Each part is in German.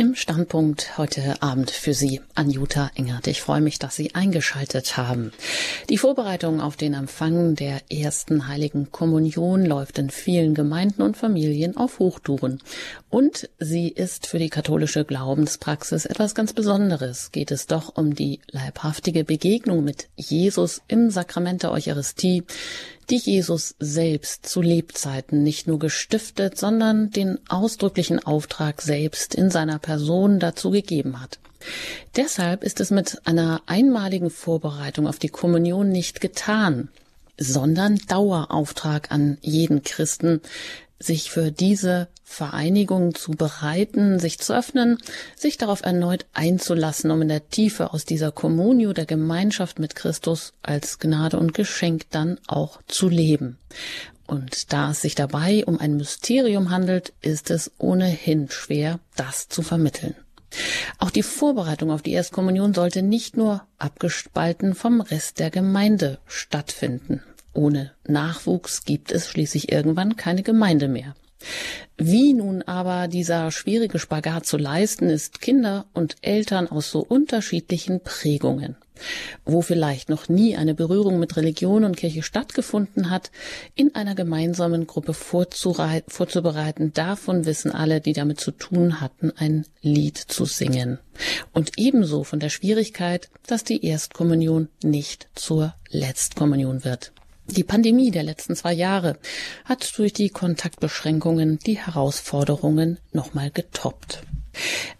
Im Standpunkt heute Abend für Sie, Anjuta Engert. Ich freue mich, dass Sie eingeschaltet haben. Die Vorbereitung auf den Empfang der ersten heiligen Kommunion läuft in vielen Gemeinden und Familien auf Hochtouren. Und sie ist für die katholische Glaubenspraxis etwas ganz Besonderes. Geht es doch um die leibhaftige Begegnung mit Jesus im Sakrament der Eucharistie, die Jesus selbst zu Lebzeiten nicht nur gestiftet, sondern den ausdrücklichen Auftrag selbst in seiner Person dazu gegeben hat. Deshalb ist es mit einer einmaligen Vorbereitung auf die Kommunion nicht getan, sondern Dauerauftrag an jeden Christen, sich für diese Vereinigung zu bereiten, sich zu öffnen, sich darauf erneut einzulassen, um in der Tiefe aus dieser Kommunio der Gemeinschaft mit Christus als Gnade und Geschenk dann auch zu leben. Und da es sich dabei um ein Mysterium handelt, ist es ohnehin schwer, das zu vermitteln. Auch die Vorbereitung auf die Erstkommunion sollte nicht nur abgespalten vom Rest der Gemeinde stattfinden. Ohne Nachwuchs gibt es schließlich irgendwann keine Gemeinde mehr. Wie nun aber dieser schwierige Spagat zu leisten ist, Kinder und Eltern aus so unterschiedlichen Prägungen, wo vielleicht noch nie eine Berührung mit Religion und Kirche stattgefunden hat, in einer gemeinsamen Gruppe vorzubereiten, davon wissen alle, die damit zu tun hatten, ein Lied zu singen. Und ebenso von der Schwierigkeit, dass die Erstkommunion nicht zur Letztkommunion wird. Die Pandemie der letzten zwei Jahre hat durch die Kontaktbeschränkungen die Herausforderungen nochmal getoppt.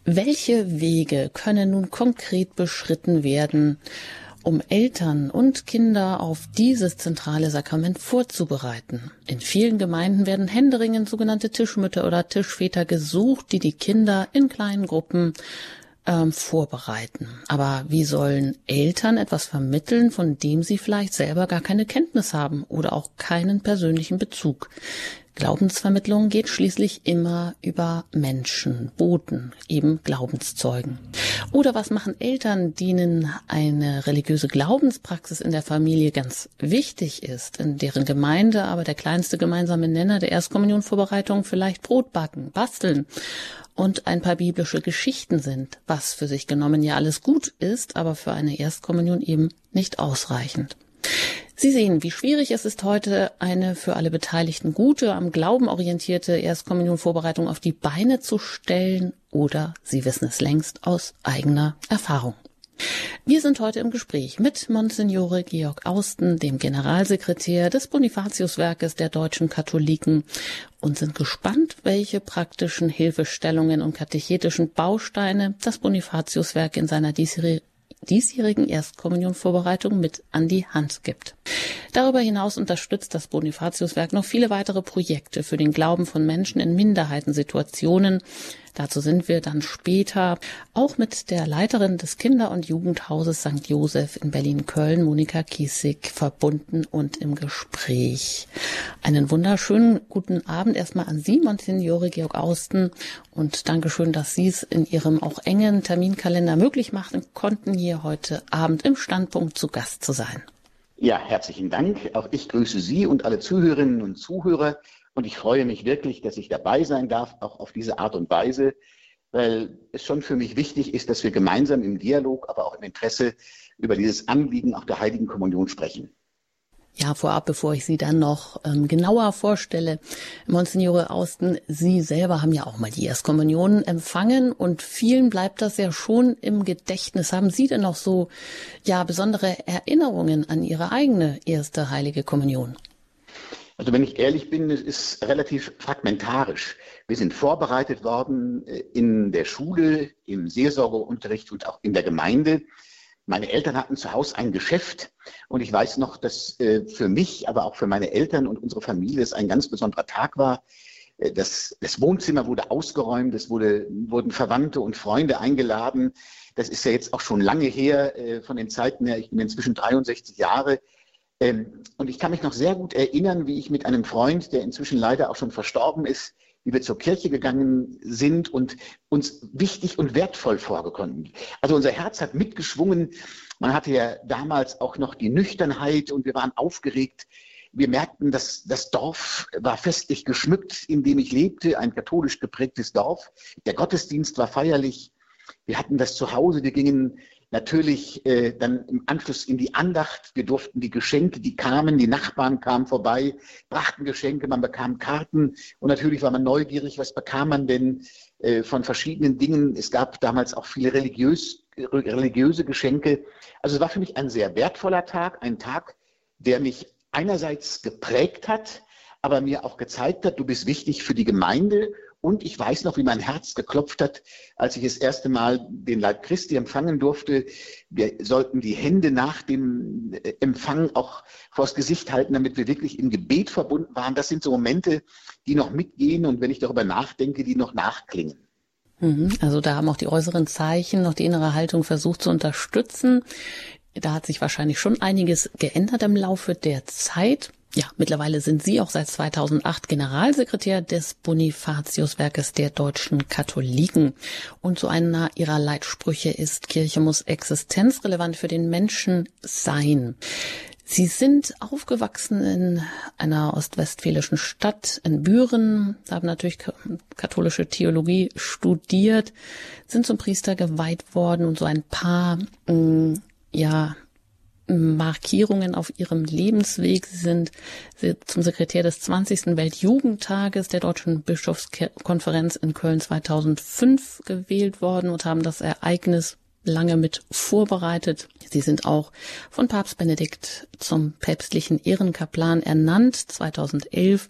Welche Wege können nun konkret beschritten werden, um Eltern und Kinder auf dieses zentrale Sakrament vorzubereiten. In vielen Gemeinden werden händeringend sogenannte Tischmütter oder Tischväter gesucht, die die Kinder in kleinen Gruppen ähm, vorbereiten. Aber wie sollen Eltern etwas vermitteln, von dem sie vielleicht selber gar keine Kenntnis haben oder auch keinen persönlichen Bezug? Glaubensvermittlung geht schließlich immer über Menschen, Boten, eben Glaubenszeugen. Oder was machen Eltern, denen eine religiöse Glaubenspraxis in der Familie ganz wichtig ist, in deren Gemeinde aber der kleinste gemeinsame Nenner der Erstkommunionvorbereitung vielleicht Brot backen, basteln und ein paar biblische Geschichten sind, was für sich genommen ja alles gut ist, aber für eine Erstkommunion eben nicht ausreichend. Sie sehen, wie schwierig es ist, heute eine für alle Beteiligten gute, am Glauben orientierte Erstkommunionvorbereitung auf die Beine zu stellen oder Sie wissen es längst aus eigener Erfahrung. Wir sind heute im Gespräch mit Monsignore Georg Austen, dem Generalsekretär des Bonifatiuswerkes der deutschen Katholiken und sind gespannt, welche praktischen Hilfestellungen und katechetischen Bausteine das Bonifatiuswerk in seiner Erstkommunionvorbereitung mit an die Hand gibt. Darüber hinaus unterstützt das Bonifatiuswerk noch viele weitere Projekte für den Glauben von Menschen in Minderheitensituationen, Dazu sind wir dann später auch mit der Leiterin des Kinder- und Jugendhauses St. Joseph in Berlin-Köln, Monika Kiesig, verbunden und im Gespräch. Einen wunderschönen guten Abend erstmal an Sie, Monsignore Georg Austen, und Dankeschön, dass Sie es in Ihrem auch engen Terminkalender möglich machen konnten, hier heute Abend im Standpunkt zu Gast zu sein. Ja, herzlichen Dank. Auch ich grüße Sie und alle Zuhörerinnen und Zuhörer. Und ich freue mich wirklich, dass ich dabei sein darf, auch auf diese Art und Weise, weil es schon für mich wichtig ist, dass wir gemeinsam im Dialog, aber auch im Interesse über dieses Anliegen auch der Heiligen Kommunion sprechen. Ja, vorab, bevor ich Sie dann noch ähm, genauer vorstelle, Monsignore Austen, Sie selber haben ja auch mal die Erstkommunion empfangen und vielen bleibt das ja schon im Gedächtnis. Haben Sie denn noch so, ja, besondere Erinnerungen an Ihre eigene erste heilige Kommunion? Also wenn ich ehrlich bin, es ist relativ fragmentarisch. Wir sind vorbereitet worden äh, in der Schule, im Seelsorgeunterricht und auch in der Gemeinde. Meine Eltern hatten zu Hause ein Geschäft und ich weiß noch, dass äh, für mich, aber auch für meine Eltern und unsere Familie es ein ganz besonderer Tag war. Äh, das, das Wohnzimmer wurde ausgeräumt, es wurde, wurden Verwandte und Freunde eingeladen. Das ist ja jetzt auch schon lange her von den Zeiten her. Ich bin inzwischen 63 Jahre. Ähm, und ich kann mich noch sehr gut erinnern, wie ich mit einem Freund, der inzwischen leider auch schon verstorben ist, wie wir zur Kirche gegangen sind und uns wichtig und wertvoll vorgekommen. Also unser Herz hat mitgeschwungen. Man hatte ja damals auch noch die Nüchternheit und wir waren aufgeregt. Wir merkten, dass das Dorf war festlich geschmückt, in dem ich lebte, ein katholisch geprägtes Dorf. Der Gottesdienst war feierlich. Wir hatten das zu Hause. Wir gingen natürlich äh, dann im Anschluss in die Andacht. Wir durften die Geschenke, die kamen, die Nachbarn kamen vorbei, brachten Geschenke, man bekam Karten und natürlich war man neugierig, was bekam man denn äh, von verschiedenen Dingen. Es gab damals auch viele religiös, religiöse Geschenke. Also es war für mich ein sehr wertvoller Tag, ein Tag, der mich einerseits geprägt hat, aber mir auch gezeigt hat, du bist wichtig für die Gemeinde und ich weiß noch, wie mein Herz geklopft hat, als ich das erste Mal den Leib Christi empfangen durfte. Wir sollten die Hände nach dem äh, Empfang auch vors Gesicht halten, damit wir wirklich im Gebet verbunden waren. Das sind so Momente, die noch mitgehen und wenn ich darüber nachdenke, die noch nachklingen. Mhm. Also da haben auch die äußeren Zeichen noch die innere Haltung versucht zu unterstützen. Da hat sich wahrscheinlich schon einiges geändert im Laufe der Zeit. Ja, mittlerweile sind Sie auch seit 2008 Generalsekretär des Bonifatiuswerkes der deutschen Katholiken. Und so einer Ihrer Leitsprüche ist, Kirche muss existenzrelevant für den Menschen sein. Sie sind aufgewachsen in einer ostwestfälischen Stadt in Büren, haben natürlich katholische Theologie studiert, sind zum Priester geweiht worden und so ein paar, mm, ja, Markierungen auf ihrem Lebensweg. Sie sind zum Sekretär des 20. Weltjugendtages der Deutschen Bischofskonferenz in Köln 2005 gewählt worden und haben das Ereignis lange mit vorbereitet. Sie sind auch von Papst Benedikt zum päpstlichen Ehrenkaplan ernannt, 2011,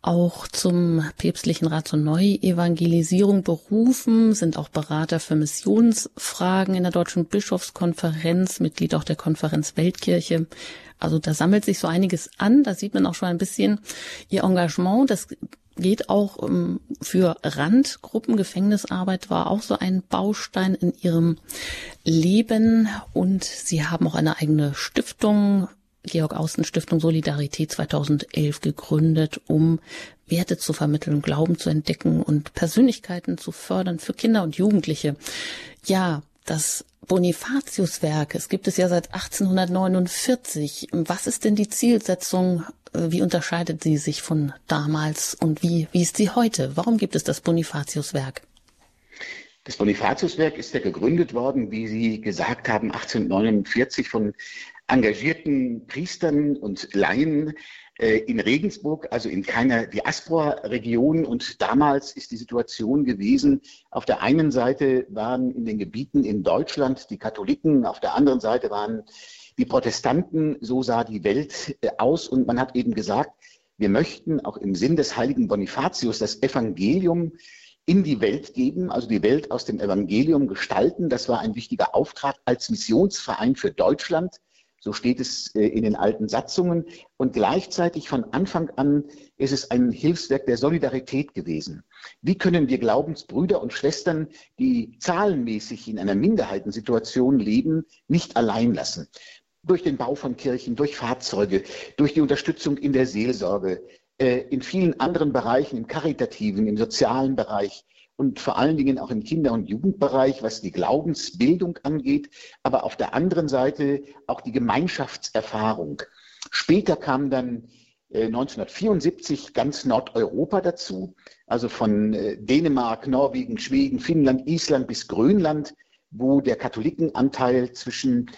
auch zum päpstlichen Rat zur Neuevangelisierung berufen, sind auch Berater für Missionsfragen in der Deutschen Bischofskonferenz, Mitglied auch der Konferenz Weltkirche. Also da sammelt sich so einiges an, da sieht man auch schon ein bisschen ihr Engagement. Das geht auch um, ähm, für Randgruppen. Gefängnisarbeit war auch so ein Baustein in ihrem Leben. Und sie haben auch eine eigene Stiftung, Georg Außen Stiftung Solidarität 2011 gegründet, um Werte zu vermitteln, Glauben zu entdecken und Persönlichkeiten zu fördern für Kinder und Jugendliche. Ja, das Bonifatiuswerk, es gibt es ja seit 1849. Was ist denn die Zielsetzung wie unterscheidet sie sich von damals und wie, wie ist sie heute? Warum gibt es das Bonifatiuswerk? Das Bonifatiuswerk ist ja gegründet worden, wie Sie gesagt haben, 1849 von engagierten Priestern und Laien äh, in Regensburg, also in keiner Diaspora-Region. Und damals ist die Situation gewesen, auf der einen Seite waren in den Gebieten in Deutschland die Katholiken, auf der anderen Seite waren die Protestanten, so sah die Welt äh, aus und man hat eben gesagt, wir möchten auch im Sinn des heiligen Bonifatius das Evangelium in die Welt geben, also die Welt aus dem Evangelium gestalten. Das war ein wichtiger Auftrag als Missionsverein für Deutschland. So steht es äh, in den alten Satzungen. Und gleichzeitig von Anfang an ist es ein Hilfswerk der Solidarität gewesen. Wie können wir Glaubensbrüder und Schwestern, die zahlenmäßig in einer Minderheitensituation leben, nicht allein lassen? Durch den Bau von Kirchen, durch Fahrzeuge, durch die Unterstützung in der Seelsorge, äh, in vielen anderen Bereichen, im karitativen, im sozialen Bereich und vor allen Dingen auch im Kinder- und Jugendbereich, was die Glaubensbildung angeht, aber auf der anderen Seite auch die Gemeinschaftserfahrung. Später kam dann 1974 äh, ganz Nordeuropa dazu, also von äh, Dänemark, Norwegen, Schweden, Finnland, Island bis Grönland, wo der Katholikenanteil zwischen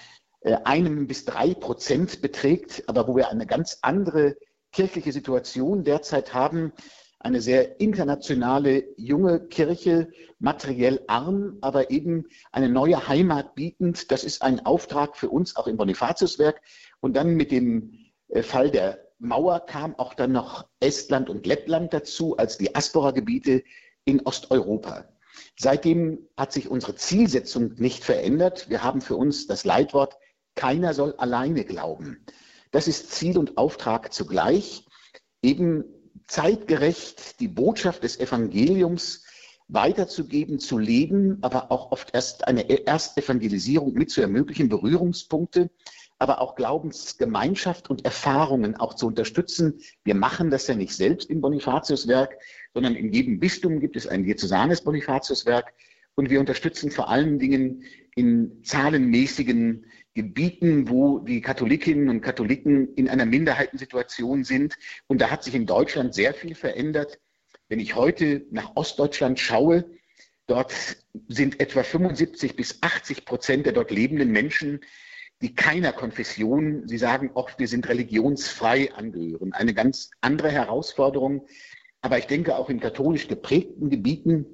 einem bis drei Prozent beträgt, aber wo wir eine ganz andere kirchliche Situation derzeit haben. Eine sehr internationale junge Kirche, materiell arm, aber eben eine neue Heimat bietend. Das ist ein Auftrag für uns auch im Bonifatiuswerk. Und dann mit dem äh, Fall der Mauer kam auch dann noch Estland und Lettland dazu als Diaspora-Gebiete in Osteuropa. Seitdem hat sich unsere Zielsetzung nicht verändert. Wir haben für uns das Leitwort keiner soll alleine glauben. Das ist Ziel und Auftrag zugleich, eben zeitgerecht die Botschaft des Evangeliums weiterzugeben, zu leben, aber auch oft erst eine Erstevangelisierung mit zu ermöglichen, Berührungspunkte, aber auch Glaubensgemeinschaft und Erfahrungen auch zu unterstützen. Wir machen das ja nicht selbst im Bonifatiuswerk, sondern in jedem Bistum gibt es ein diözesanes Bonifatiuswerk und wir unterstützen vor allen Dingen in zahlenmäßigen Gebieten, wo die Katholikinnen und Katholiken in einer Minderheitensituation sind. Und da hat sich in Deutschland sehr viel verändert. Wenn ich heute nach Ostdeutschland schaue, dort sind etwa 75 bis 80 Prozent der dort lebenden Menschen, die keiner Konfession, sie sagen oft, wir sind religionsfrei angehören. Eine ganz andere Herausforderung. Aber ich denke, auch in katholisch geprägten Gebieten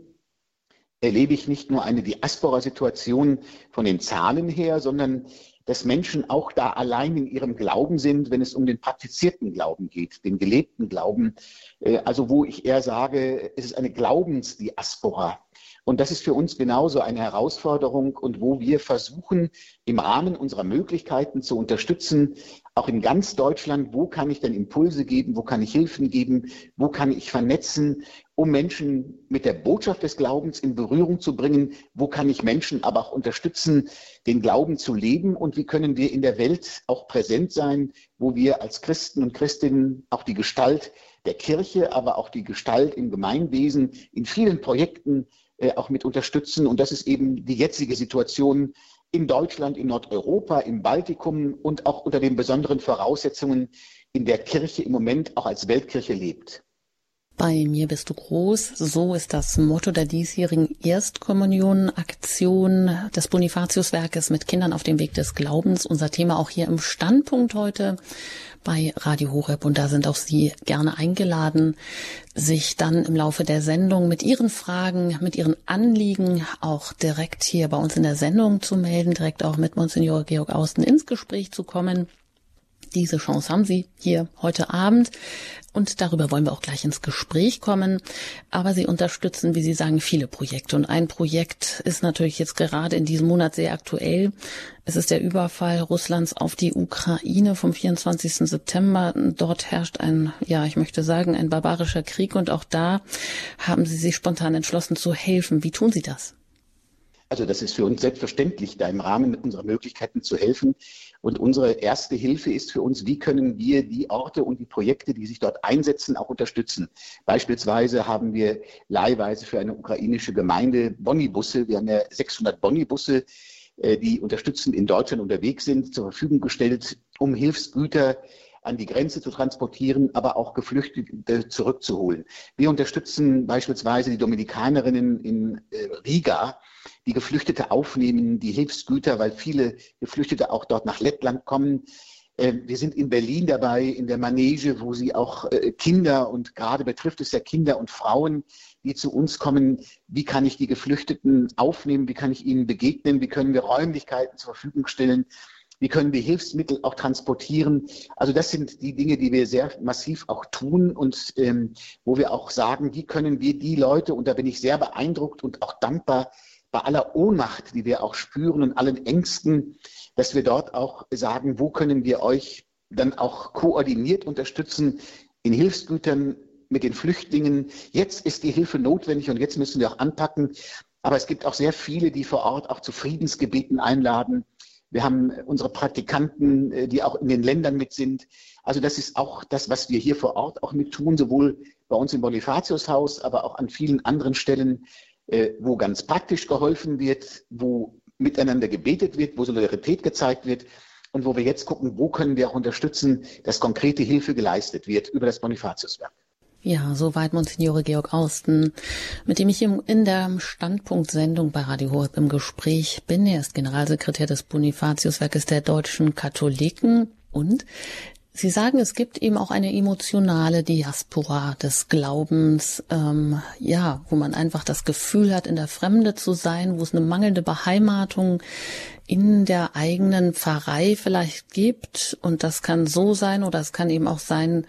erlebe ich nicht nur eine Diaspora-Situation von den Zahlen her, sondern dass Menschen auch da allein in ihrem Glauben sind, wenn es um den praktizierten Glauben geht, den gelebten Glauben. Äh, also wo ich eher sage, es ist eine Glaubensdiaspora. Und das ist für uns genauso eine Herausforderung und wo wir versuchen, im Rahmen unserer Möglichkeiten zu unterstützen, auch in ganz Deutschland, wo kann ich denn Impulse geben, wo kann ich Hilfen geben, wo kann ich vernetzen, um Menschen mit der Botschaft des Glaubens in Berührung zu bringen, wo kann ich Menschen aber auch unterstützen, den Glauben zu leben und wie können wir in der Welt auch präsent sein, wo wir als Christen und Christinnen auch die Gestalt der Kirche, aber auch die Gestalt im Gemeinwesen in vielen Projekten äh, auch mit unterstützen. Und das ist eben die jetzige Situation in Deutschland, in Nordeuropa, im Baltikum und auch unter den besonderen Voraussetzungen, in der Kirche im Moment auch als Weltkirche lebt. Bei mir bist du groß. So ist das Motto der diesjährigen Erstkommunion-Aktion des Bonifatiuswerkes mit Kindern auf dem Weg des Glaubens. Unser Thema auch hier im Standpunkt heute bei Radio Horeb. Und da sind auch Sie gerne eingeladen, sich dann im Laufe der Sendung mit Ihren Fragen, mit Ihren Anliegen auch direkt hier bei uns in der Sendung zu melden, direkt auch mit Monsignor Georg Austen ins Gespräch zu kommen. Diese Chance haben Sie hier heute Abend und darüber wollen wir auch gleich ins Gespräch kommen. Aber Sie unterstützen, wie Sie sagen, viele Projekte. Und ein Projekt ist natürlich jetzt gerade in diesem Monat sehr aktuell. Es ist der Überfall Russlands auf die Ukraine vom 24. September. Dort herrscht ein, ja, ich möchte sagen, ein barbarischer Krieg. Und auch da haben Sie sich spontan entschlossen zu helfen. Wie tun Sie das? Also das ist für uns selbstverständlich, da im Rahmen unserer Möglichkeiten zu helfen. Und unsere erste Hilfe ist für uns, wie können wir die Orte und die Projekte, die sich dort einsetzen, auch unterstützen. Beispielsweise haben wir leihweise für eine ukrainische Gemeinde Bonnibusse. Wir haben ja 600 Bonnibusse, äh, die unterstützend in Deutschland unterwegs sind, zur Verfügung gestellt, um Hilfsgüter an die Grenze zu transportieren, aber auch Geflüchtete zurückzuholen. Wir unterstützen beispielsweise die Dominikanerinnen in äh, Riga, die Geflüchtete aufnehmen, die Hilfsgüter, weil viele Geflüchtete auch dort nach Lettland kommen. Ähm, wir sind in Berlin dabei, in der Manege, wo sie auch äh, Kinder und gerade betrifft es ja Kinder und Frauen, die zu uns kommen. Wie kann ich die Geflüchteten aufnehmen? Wie kann ich ihnen begegnen? Wie können wir Räumlichkeiten zur Verfügung stellen? Wie können wir Hilfsmittel auch transportieren? Also das sind die Dinge, die wir sehr massiv auch tun und ähm, wo wir auch sagen, wie können wir die Leute, und da bin ich sehr beeindruckt und auch dankbar, bei aller Ohnmacht, die wir auch spüren und allen Ängsten, dass wir dort auch sagen, wo können wir euch dann auch koordiniert unterstützen in Hilfsgütern mit den Flüchtlingen. Jetzt ist die Hilfe notwendig und jetzt müssen wir auch anpacken. Aber es gibt auch sehr viele, die vor Ort auch zu Friedensgebeten einladen. Wir haben unsere Praktikanten, äh, die auch in den Ländern mit sind. Also das ist auch das, was wir hier vor Ort auch mit tun, sowohl bei uns im Bonifatiushaus, aber auch an vielen anderen Stellen, wo ganz praktisch geholfen wird, wo miteinander gebetet wird, wo Solidarität gezeigt wird und wo wir jetzt gucken, wo können wir auch unterstützen, dass konkrete Hilfe geleistet wird über das Bonifatiuswerk. Ja, soweit Monsignore Georg Austen, mit dem ich in der Standpunktsendung bei Radio Horeb im Gespräch bin. Er ist Generalsekretär des Bonifatiuswerkes der deutschen Katholiken und Sie sagen, es gibt eben auch eine emotionale Diaspora des Glaubens, ähm, ja, wo man einfach das Gefühl hat, in der Fremde zu sein, wo es eine mangelnde Beheimatung in der eigenen Pfarrei vielleicht gibt. Und das kann so sein oder es kann eben auch sein,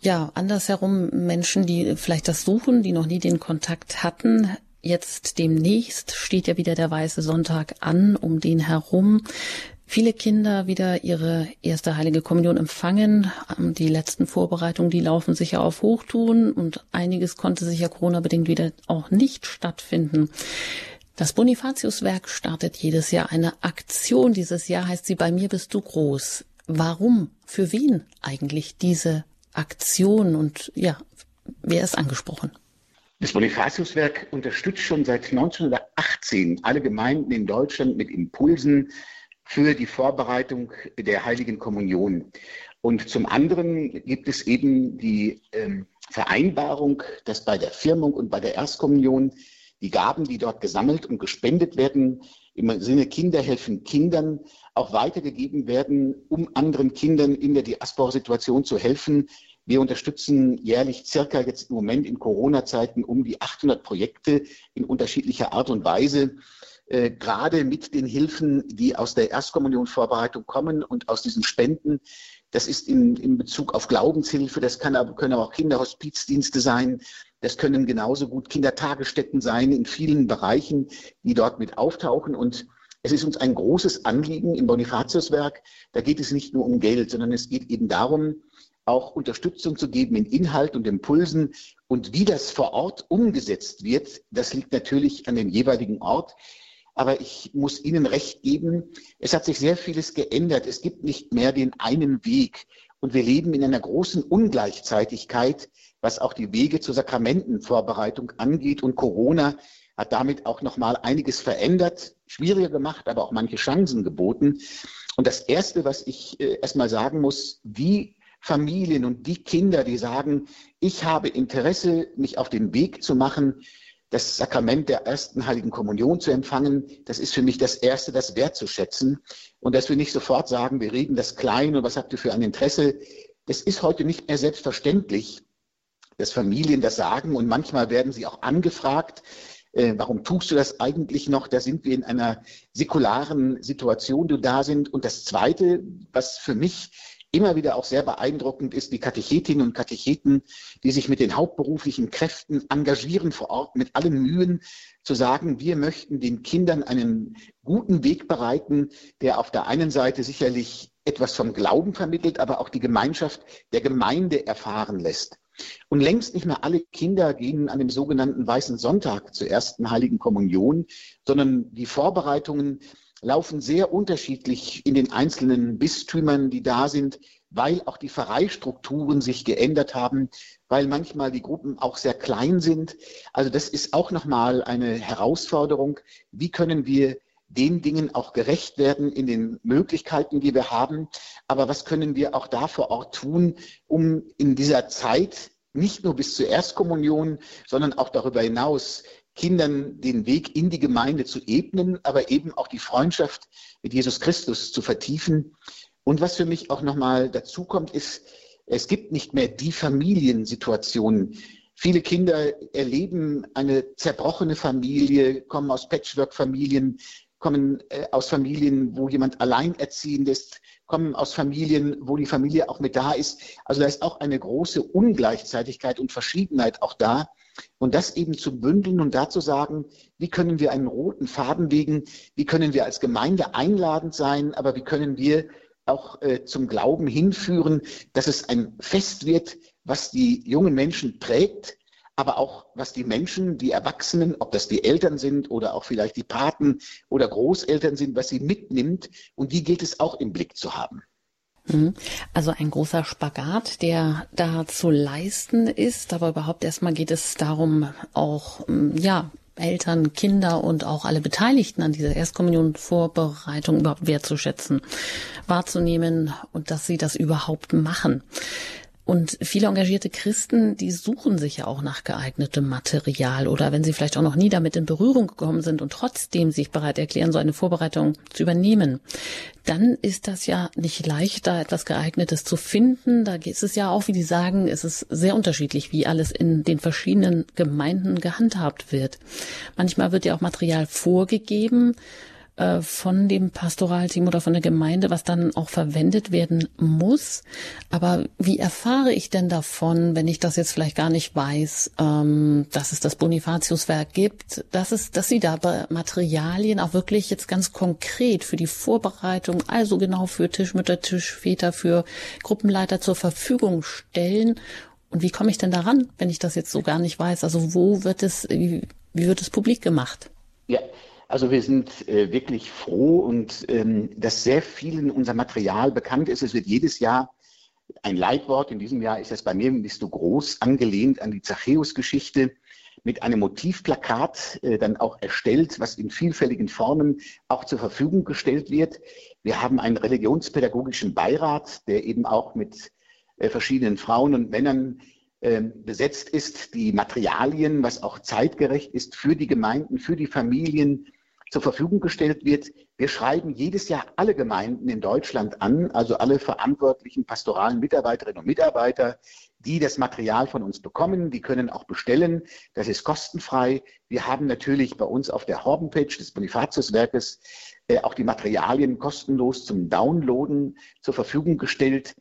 ja, andersherum Menschen, die vielleicht das suchen, die noch nie den Kontakt hatten, Jetzt demnächst steht ja wieder der Weiße Sonntag an, um den herum viele Kinder wieder ihre erste heilige Kommunion empfangen. Ähm, die letzten Vorbereitungen, die laufen sich ja auf Hochtun und einiges konnte sich ja Corona-bedingt wieder auch nicht stattfinden. Das Bonifatiuswerk startet jedes Jahr eine Aktion. Dieses Jahr heißt sie Bei mir bist du groß. Warum? Für wen eigentlich diese Aktion? Und ja, wer ist angesprochen? Das Bonifatiuswerk unterstützt schon seit 1918 alle Gemeinden in Deutschland mit Impulsen, für die Vorbereitung der Heiligen Kommunion. Und zum anderen gibt es eben die ähm, Vereinbarung, dass bei der Firmung und bei der Erstkommunion die Gaben, die dort gesammelt und gespendet werden, im Sinne Kinder helfen Kindern, auch weitergegeben werden, um anderen Kindern in der Diaspora-Situation zu helfen. Wir unterstützen jährlich circa jetzt im Moment in Corona-Zeiten um die 800 Projekte in unterschiedlicher Art und Weise, äh, gerade mit den Hilfen, die aus der Erstkommunionvorbereitung kommen und aus diesen Spenden. Das ist in, in Bezug auf Glaubenshilfe, das kann, können aber auch Kinderhospizdienste sein, das können genauso gut Kindertagesstätten sein in vielen Bereichen, die dort mit auftauchen. Und es ist uns ein großes Anliegen im Bonifatiuswerk. Da geht es nicht nur um Geld, sondern es geht eben darum, auch Unterstützung zu geben in Inhalt und Impulsen. Und wie das vor Ort umgesetzt wird, das liegt natürlich an dem jeweiligen Ort. Aber ich muss Ihnen recht geben, es hat sich sehr vieles geändert. Es gibt nicht mehr den einen Weg. Und wir leben in einer großen Ungleichzeitigkeit, was auch die Wege zur Sakramentenvorbereitung angeht. Und Corona hat damit auch noch mal einiges verändert, schwieriger gemacht, aber auch manche Chancen geboten. Und das Erste, was ich äh, erstmal sagen muss, die Familien und die Kinder, die sagen, ich habe Interesse, mich auf den Weg zu machen, das Sakrament der ersten Heiligen Kommunion zu empfangen, das ist für mich das Erste, das wertzuschätzen. Und dass wir nicht sofort sagen, wir reden das klein und was habt ihr für ein Interesse. Das ist heute nicht mehr selbstverständlich, dass Familien das sagen und manchmal werden sie auch angefragt, äh, warum tust du das eigentlich noch? Da sind wir in einer säkularen Situation, die da sind. Und das Zweite, was für mich immer wieder auch sehr beeindruckend ist, die Katechetinnen und Katecheten, die sich mit den hauptberuflichen Kräften engagieren vor Ort mit allen Mühen, zu sagen, wir möchten den Kindern einen guten Weg bereiten, der auf der einen Seite sicherlich etwas vom Glauben vermittelt, aber auch die Gemeinschaft der Gemeinde erfahren lässt. Und längst nicht mehr alle Kinder gehen an dem sogenannten Weißen Sonntag zur ersten Heiligen Kommunion, sondern die Vorbereitungen laufen sehr unterschiedlich in den einzelnen Bistümern, die da sind, weil auch die Pfarreistrukturen sich geändert haben, weil manchmal die Gruppen auch sehr klein sind. Also das ist auch nochmal eine Herausforderung. Wie können wir den Dingen auch gerecht werden in den Möglichkeiten, die wir haben. Aber was können wir auch da vor Ort tun, um in dieser Zeit nicht nur bis zur Erstkommunion, sondern auch darüber hinaus Kindern den Weg in die Gemeinde zu ebnen, aber eben auch die Freundschaft mit Jesus Christus zu vertiefen. Und was für mich auch nochmal dazu kommt, ist, es gibt nicht mehr die Familiensituation. Viele Kinder erleben eine zerbrochene Familie, kommen aus Patchwork-Familien, kommen äh, aus Familien, wo jemand alleinerziehend ist, kommen aus Familien, wo die Familie auch mit da ist. Also da ist auch eine große Ungleichzeitigkeit und Verschiedenheit auch da. Und das eben zu bündeln und dazu sagen, wie können wir einen roten Faden legen, wie können wir als Gemeinde einladend sein, aber wie können wir auch äh, zum Glauben hinführen, dass es ein Fest wird, was die jungen Menschen prägt, aber auch was die Menschen, die Erwachsenen, ob das die Eltern sind oder auch vielleicht die Paten oder Großeltern sind, was sie mitnimmt. Und die gilt es auch im Blick zu haben. Mhm. Also ein großer Spagat, der da zu leisten ist, aber überhaupt erstmal geht es darum, auch, mm, ja, Eltern, Kinder und auch alle Beteiligten an dieser Erstkommunion-Vorbereitung überhaupt wertzuschätzen, wahrzunehmen und dass sie das überhaupt machen. Und viele engagierte Christen, die suchen sich ja auch nach geeignetem Material oder wenn sie vielleicht auch noch nie damit in Berührung gekommen sind und trotzdem sich bereit erklären, so eine Vorbereitung zu übernehmen, dann ist das ja nicht leicht, da etwas geeignetes zu finden. Da ist es ja auch, wie die sagen, es ist sehr unterschiedlich, wie alles in den verschiedenen Gemeinden gehandhabt wird. Manchmal wird ja auch Material vorgegeben, äh, von dem Pastoralteam oder von der Gemeinde, was dann auch verwendet werden muss. Aber wie erfahre ich denn davon, wenn ich das jetzt vielleicht gar nicht weiß, ähm, dass es das Bonifatiuswerk gibt, dass es, dass Sie da Materialien auch wirklich jetzt ganz konkret für die Vorbereitung, also genau für Tischmütter, Tischväter, für Gruppenleiter zur Verfügung stellen und wie komme ich denn daran, wenn ich das jetzt so gar nicht weiß? Also wo wird es, wie, wird es publik gemacht? Ja, also wir sind äh, wirklich froh und ähm, dass sehr vielen unser Material bekannt ist. Es wird jedes Jahr ein Leitwort. In diesem Jahr ist es bei mir, bist du groß, angelehnt an die Zachäus-Geschichte. mit einem Motivplakat äh, dann auch erstellt, was in vielfältigen Formen auch zur Verfügung gestellt wird. Wir haben einen religionspädagogischen Beirat, der eben auch mit äh, verschiedenen Frauen und Männern äh, besetzt ist, die Materialien, was auch zeitgerecht ist, für die Gemeinden, für die Familien zur Verfügung gestellt wird. Wir schreiben jedes Jahr alle Gemeinden in Deutschland an, also alle verantwortlichen pastoralen Mitarbeiterinnen und Mitarbeiter, die das Material von uns bekommen. Die können auch bestellen. Das ist kostenfrei. Wir haben natürlich bei uns auf der Homepage des Bonifatiuswerkes äh, auch die Materialien kostenlos zum Downloaden zur Verfügung gestellt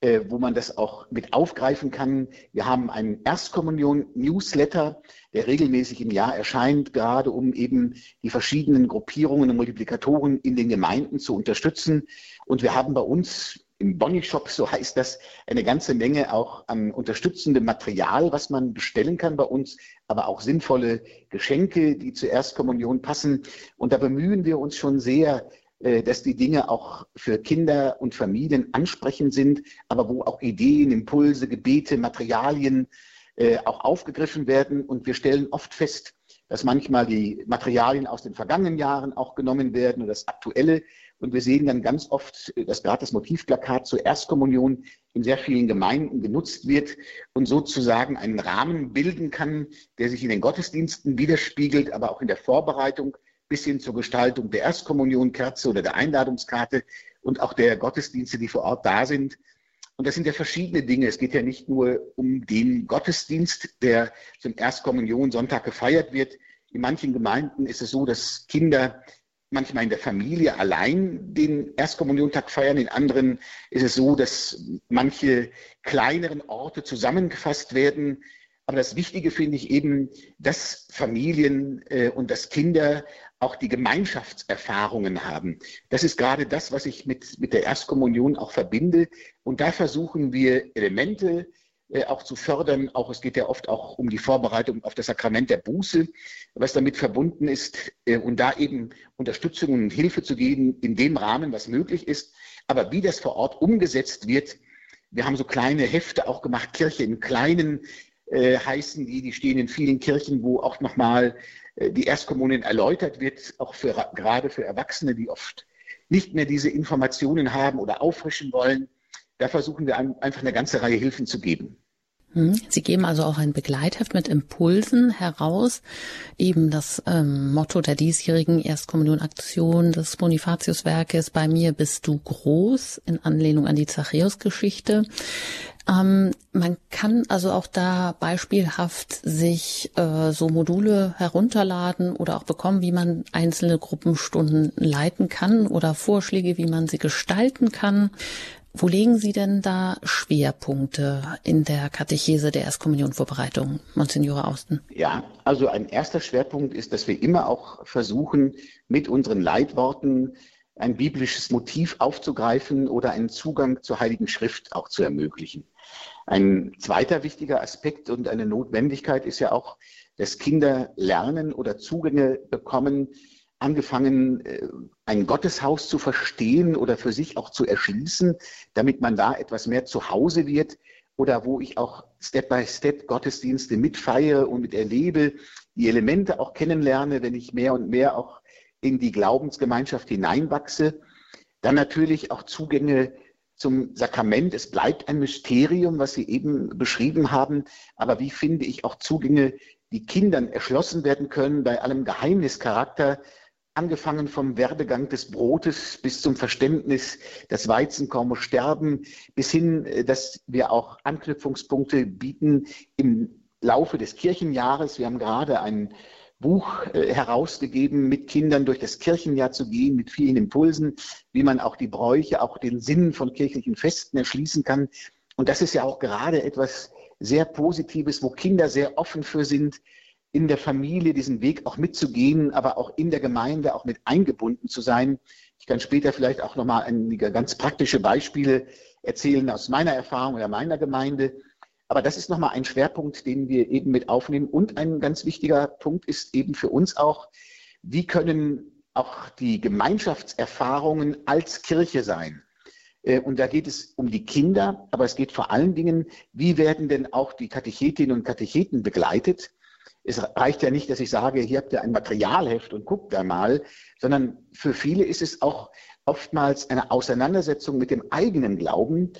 äh, wo man das auch mit aufgreifen kann. Wir haben einen Erstkommunion-Newsletter, der regelmäßig im Jahr erscheint, gerade um eben die verschiedenen Gruppierungen und Multiplikatoren in den Gemeinden zu unterstützen. Und wir haben bei uns im Bonnie Shop, so heißt das, eine ganze Menge auch an unterstützendem Material, was man bestellen kann bei uns, aber auch sinnvolle Geschenke, die zur Erstkommunion passen. Und da bemühen wir uns schon sehr, dass die Dinge auch für Kinder und Familien ansprechend sind, aber wo auch Ideen, Impulse, Gebete, Materialien äh, auch aufgegriffen werden. Und wir stellen oft fest, dass manchmal die Materialien aus den vergangenen Jahren auch genommen werden oder das Aktuelle. Und wir sehen dann ganz oft, dass gerade das Motivplakat zur Erstkommunion in sehr vielen Gemeinden genutzt wird und sozusagen einen Rahmen bilden kann, der sich in den Gottesdiensten widerspiegelt, aber auch in der Vorbereitung bis hin zur Gestaltung der Erstkommunionkerze oder der Einladungskarte und auch der Gottesdienste, die vor Ort da sind. Und das sind ja verschiedene Dinge. Es geht ja nicht nur um den Gottesdienst, der zum Erstkommunion Sonntag gefeiert wird. In manchen Gemeinden ist es so, dass Kinder manchmal in der Familie allein den Erstkommuniontag feiern. In anderen ist es so, dass manche kleineren Orte zusammengefasst werden. Aber das Wichtige finde ich eben, dass Familien äh, und dass Kinder auch die Gemeinschaftserfahrungen haben. Das ist gerade das, was ich mit, mit der Erstkommunion auch verbinde. Und da versuchen wir Elemente äh, auch zu fördern. Auch es geht ja oft auch um die Vorbereitung auf das Sakrament der Buße, was damit verbunden ist. Äh, und da eben Unterstützung und Hilfe zu geben in dem Rahmen, was möglich ist. Aber wie das vor Ort umgesetzt wird, wir haben so kleine Hefte auch gemacht, Kirche im Kleinen äh, heißen die, die stehen in vielen Kirchen, wo auch nochmal äh, die Erstkommunien erläutert wird, auch für, gerade für Erwachsene, die oft nicht mehr diese Informationen haben oder auffrischen wollen. Da versuchen wir einfach eine ganze Reihe Hilfen zu geben. Hm. Sie geben also auch ein Begleitheft mit Impulsen heraus, eben das ähm, Motto der diesjährigen Erstkommunionaktion des Bonifatiuswerkes Bei mir bist du groß in Anlehnung an die Zachäus-Geschichte. Ähm, man kann also auch da beispielhaft sich äh, so Module herunterladen oder auch bekommen, wie man einzelne Gruppenstunden leiten kann oder Vorschläge, wie man sie gestalten kann. Wo legen Sie denn da Schwerpunkte in der Katechese der Erstkommunionvorbereitung, Monsignore Austen? Ja, also ein erster Schwerpunkt ist, dass wir immer auch versuchen, mit unseren Leitworten ein biblisches Motiv aufzugreifen oder einen Zugang zur Heiligen Schrift auch zu ermöglichen. Ein zweiter wichtiger Aspekt und eine Notwendigkeit ist ja auch, dass Kinder lernen oder Zugänge bekommen, angefangen, äh, ein Gotteshaus zu verstehen oder für sich auch zu erschließen, damit man da etwas mehr zu Hause wird oder wo ich auch Step by Step Gottesdienste mitfeiere und miterlebe, die Elemente auch kennenlerne, wenn ich mehr und mehr auch in die Glaubensgemeinschaft hineinwachse. Dann natürlich auch Zugänge zum Sakrament. Es bleibt ein Mysterium, was Sie eben beschrieben haben. Aber wie finde ich auch Zugänge, die Kindern erschlossen werden können bei allem Geheimnischarakter, angefangen vom Werdegang des Brotes bis zum Verständnis, das Weizenkorn muss sterben, bis hin, äh, dass wir auch Anknüpfungspunkte bieten im Laufe des Kirchenjahres. Wir haben gerade einen Buch äh, herausgegeben, mit Kindern durch das Kirchenjahr zu gehen, mit vielen Impulsen, wie man auch die Bräuche, auch den Sinn von kirchlichen Festen erschließen kann. Und das ist ja auch gerade etwas sehr Positives, wo Kinder sehr offen für sind, in der Familie diesen Weg auch mitzugehen, aber auch in der Gemeinde auch mit eingebunden zu sein. Ich kann später vielleicht auch nochmal einige ganz praktische Beispiele erzählen aus meiner Erfahrung oder meiner Gemeinde. Aber das ist nochmal ein Schwerpunkt, den wir eben mit aufnehmen. Und ein ganz wichtiger Punkt ist eben für uns auch, wie können auch die Gemeinschaftserfahrungen als Kirche sein? Äh, und da geht es um die Kinder, aber es geht vor allen Dingen, wie werden denn auch die Katechetinnen und Katecheten begleitet? Es reicht ja nicht, dass ich sage, hier habt ihr ein Materialheft und guckt da mal, sondern für viele ist es auch oftmals eine Auseinandersetzung mit dem eigenen Glauben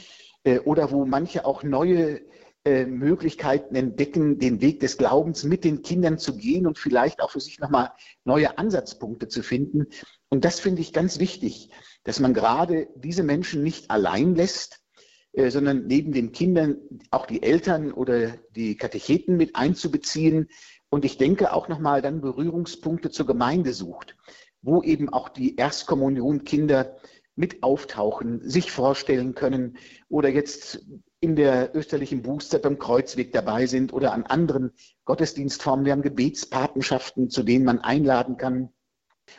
äh, oder wo manche auch neue äh, Möglichkeiten entdecken, den Weg des Glaubens mit den Kindern zu gehen und vielleicht auch für sich nochmal neue Ansatzpunkte zu finden. Und das finde ich ganz wichtig, dass man gerade diese Menschen nicht allein lässt, äh, sondern neben den Kindern auch die Eltern oder die Katecheten mit einzubeziehen. Und ich denke auch nochmal dann Berührungspunkte zur Gemeinde sucht, wo eben auch die Erstkommunionkinder mit auftauchen, sich vorstellen können oder jetzt in der österlichen Bußzeit beim Kreuzweg dabei sind oder an anderen Gottesdienstformen. Wir haben Gebetspatenschaften, zu denen man einladen kann.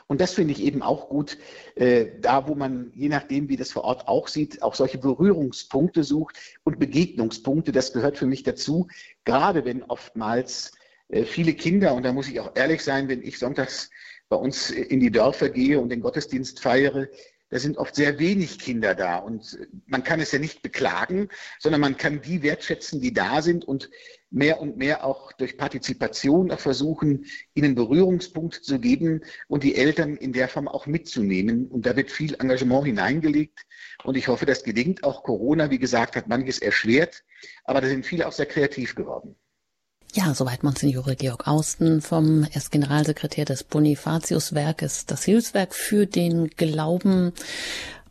Und das finde ich eben auch gut, äh, da wo man, je nachdem, wie das vor Ort auch sieht, auch solche Berührungspunkte sucht und Begegnungspunkte. Das gehört für mich dazu, gerade wenn oftmals viele Kinder, und da muss ich auch ehrlich sein, wenn ich sonntags bei uns in die Dörfer gehe und den Gottesdienst feiere, da sind oft sehr wenig Kinder da. Und man kann es ja nicht beklagen, sondern man kann die wertschätzen, die da sind und mehr und mehr auch durch Partizipation versuchen, ihnen Berührungspunkte zu geben und die Eltern in der Form auch mitzunehmen. Und da wird viel Engagement hineingelegt. Und ich hoffe, das gelingt. Auch Corona, wie gesagt, hat manches erschwert. Aber da sind viele auch sehr kreativ geworden. Ja, soweit Monsignore Georg Austen vom Erstgeneralsekretär des Bonifatiuswerkes, das Hilfswerk für den Glauben.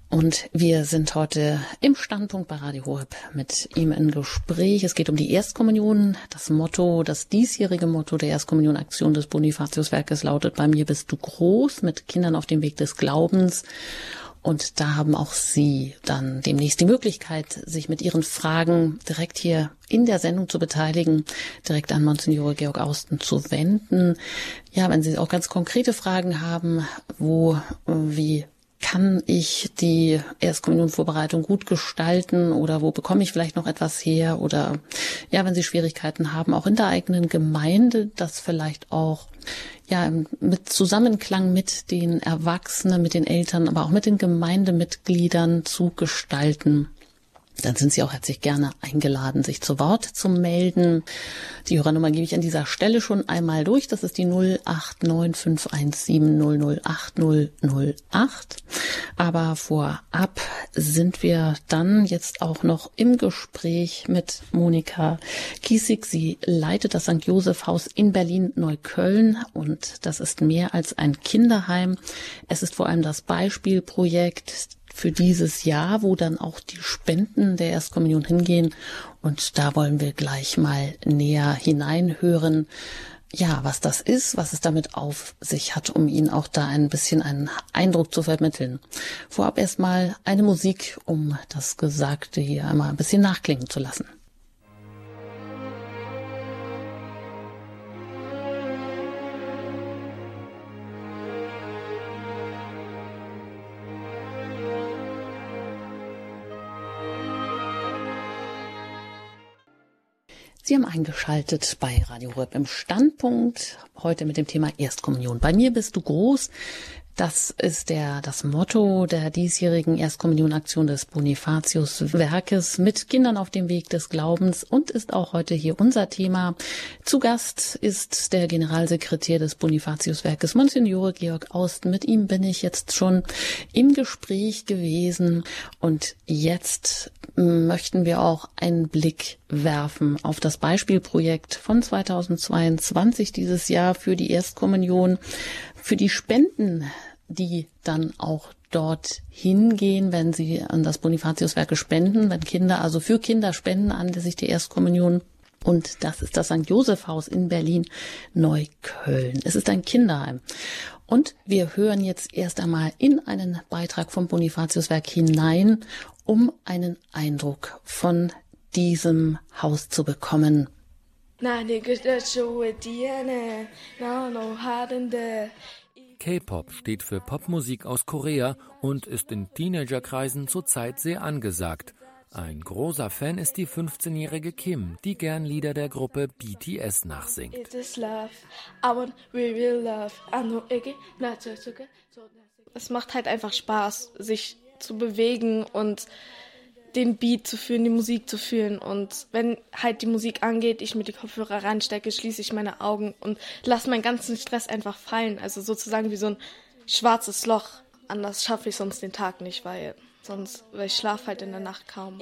Und wir sind heute im Standpunkt bei Radio Horeb mit ihm in Gespräch. Es geht um die Erstkommunion. Das Motto, das diesjährige Motto der Erstkommunionaktion des Bonifatiuswerkes lautet, bei mir bist du groß, mit Kindern auf dem Weg des Glaubens. Und da haben auch Sie dann demnächst die Möglichkeit, sich mit Ihren Fragen direkt hier in der Sendung zu beteiligen, direkt an Monsignore Georg Austen zu wenden. Ja, wenn Sie auch ganz konkrete Fragen haben, wo, wie kann ich die Erstkommunionvorbereitung gut gestalten oder wo bekomme ich vielleicht noch etwas her? Oder ja, wenn Sie Schwierigkeiten haben, auch in der eigenen Gemeinde, das vielleicht auch ja, mit Zusammenklang mit den Erwachsenen, mit den Eltern, aber auch mit den Gemeindemitgliedern zu gestalten dann sind Sie auch herzlich gerne eingeladen, sich zu Wort zu melden. Die Hörernummer gebe ich an dieser Stelle schon einmal durch. Das ist die 089517008008. Aber vorab sind wir dann jetzt auch noch im Gespräch mit Monika Kiesig. Sie leitet das St. Josef Haus in Berlin-Neukölln und das ist mehr als ein Kinderheim. Es ist vor allem das Beispielprojekt für dieses Jahr, wo dann auch die Spenden der Erstkommunion hingehen. Und da wollen wir gleich mal näher hineinhören, ja, was das ist, was es damit auf sich hat, um Ihnen auch da ein bisschen einen Eindruck zu vermitteln. Vorab erstmal eine Musik, um das Gesagte hier einmal ein bisschen nachklingen zu lassen. Sie haben eingeschaltet bei Radio Röp im Standpunkt. Heute mit dem Thema Erstkommunion. Bei mir bist du groß. Das ist der, das Motto der diesjährigen Erstkommunionaktion des Bonifatius Werkes mit Kindern auf dem Weg des Glaubens und ist auch heute hier unser Thema. Zu Gast ist der Generalsekretär des Bonifatius Werkes, Monsignore Georg Austen. Mit ihm bin ich jetzt schon im Gespräch gewesen und jetzt möchten wir auch einen Blick werfen auf das Beispielprojekt von 2022 dieses Jahr für die Erstkommunion, für die Spenden, die dann auch dort hingehen, wenn sie an das Bonifatiuswerke spenden, wenn Kinder, also für Kinder spenden an sich die Erstkommunion. Und das ist das St. Josef Haus in Berlin Neukölln. Es ist ein Kinderheim. Und wir hören jetzt erst einmal in einen Beitrag vom Bonifatiuswerk hinein, um einen Eindruck von diesem Haus zu bekommen. K-Pop steht für Popmusik aus Korea und ist in Teenagerkreisen zurzeit sehr angesagt. Ein großer Fan ist die 15-jährige Kim, die gern Lieder der Gruppe BTS nachsingt. Es macht halt einfach Spaß, sich zu bewegen und den Beat zu fühlen, die Musik zu fühlen. Und wenn halt die Musik angeht, ich mir die Kopfhörer reinstecke, schließe ich meine Augen und lasse meinen ganzen Stress einfach fallen. Also sozusagen wie so ein schwarzes Loch. Anders schaffe ich sonst den Tag nicht, weil sonst, weil ich schlafe halt in der Nacht kaum.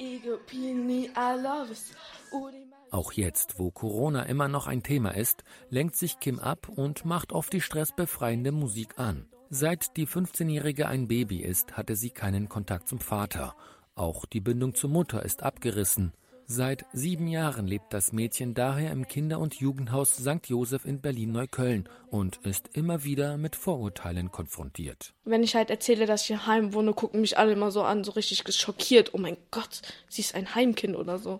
Auch jetzt, wo Corona immer noch ein Thema ist, lenkt sich Kim ab und macht oft die stressbefreiende Musik an. Seit die 15-Jährige ein Baby ist, hatte sie keinen Kontakt zum Vater. Auch die Bindung zur Mutter ist abgerissen. Seit sieben Jahren lebt das Mädchen daher im Kinder- und Jugendhaus St. Josef in Berlin-Neukölln und ist immer wieder mit Vorurteilen konfrontiert. Wenn ich halt erzähle, dass ich hier heim wohne, gucken mich alle immer so an, so richtig geschockiert. Oh mein Gott, sie ist ein Heimkind oder so.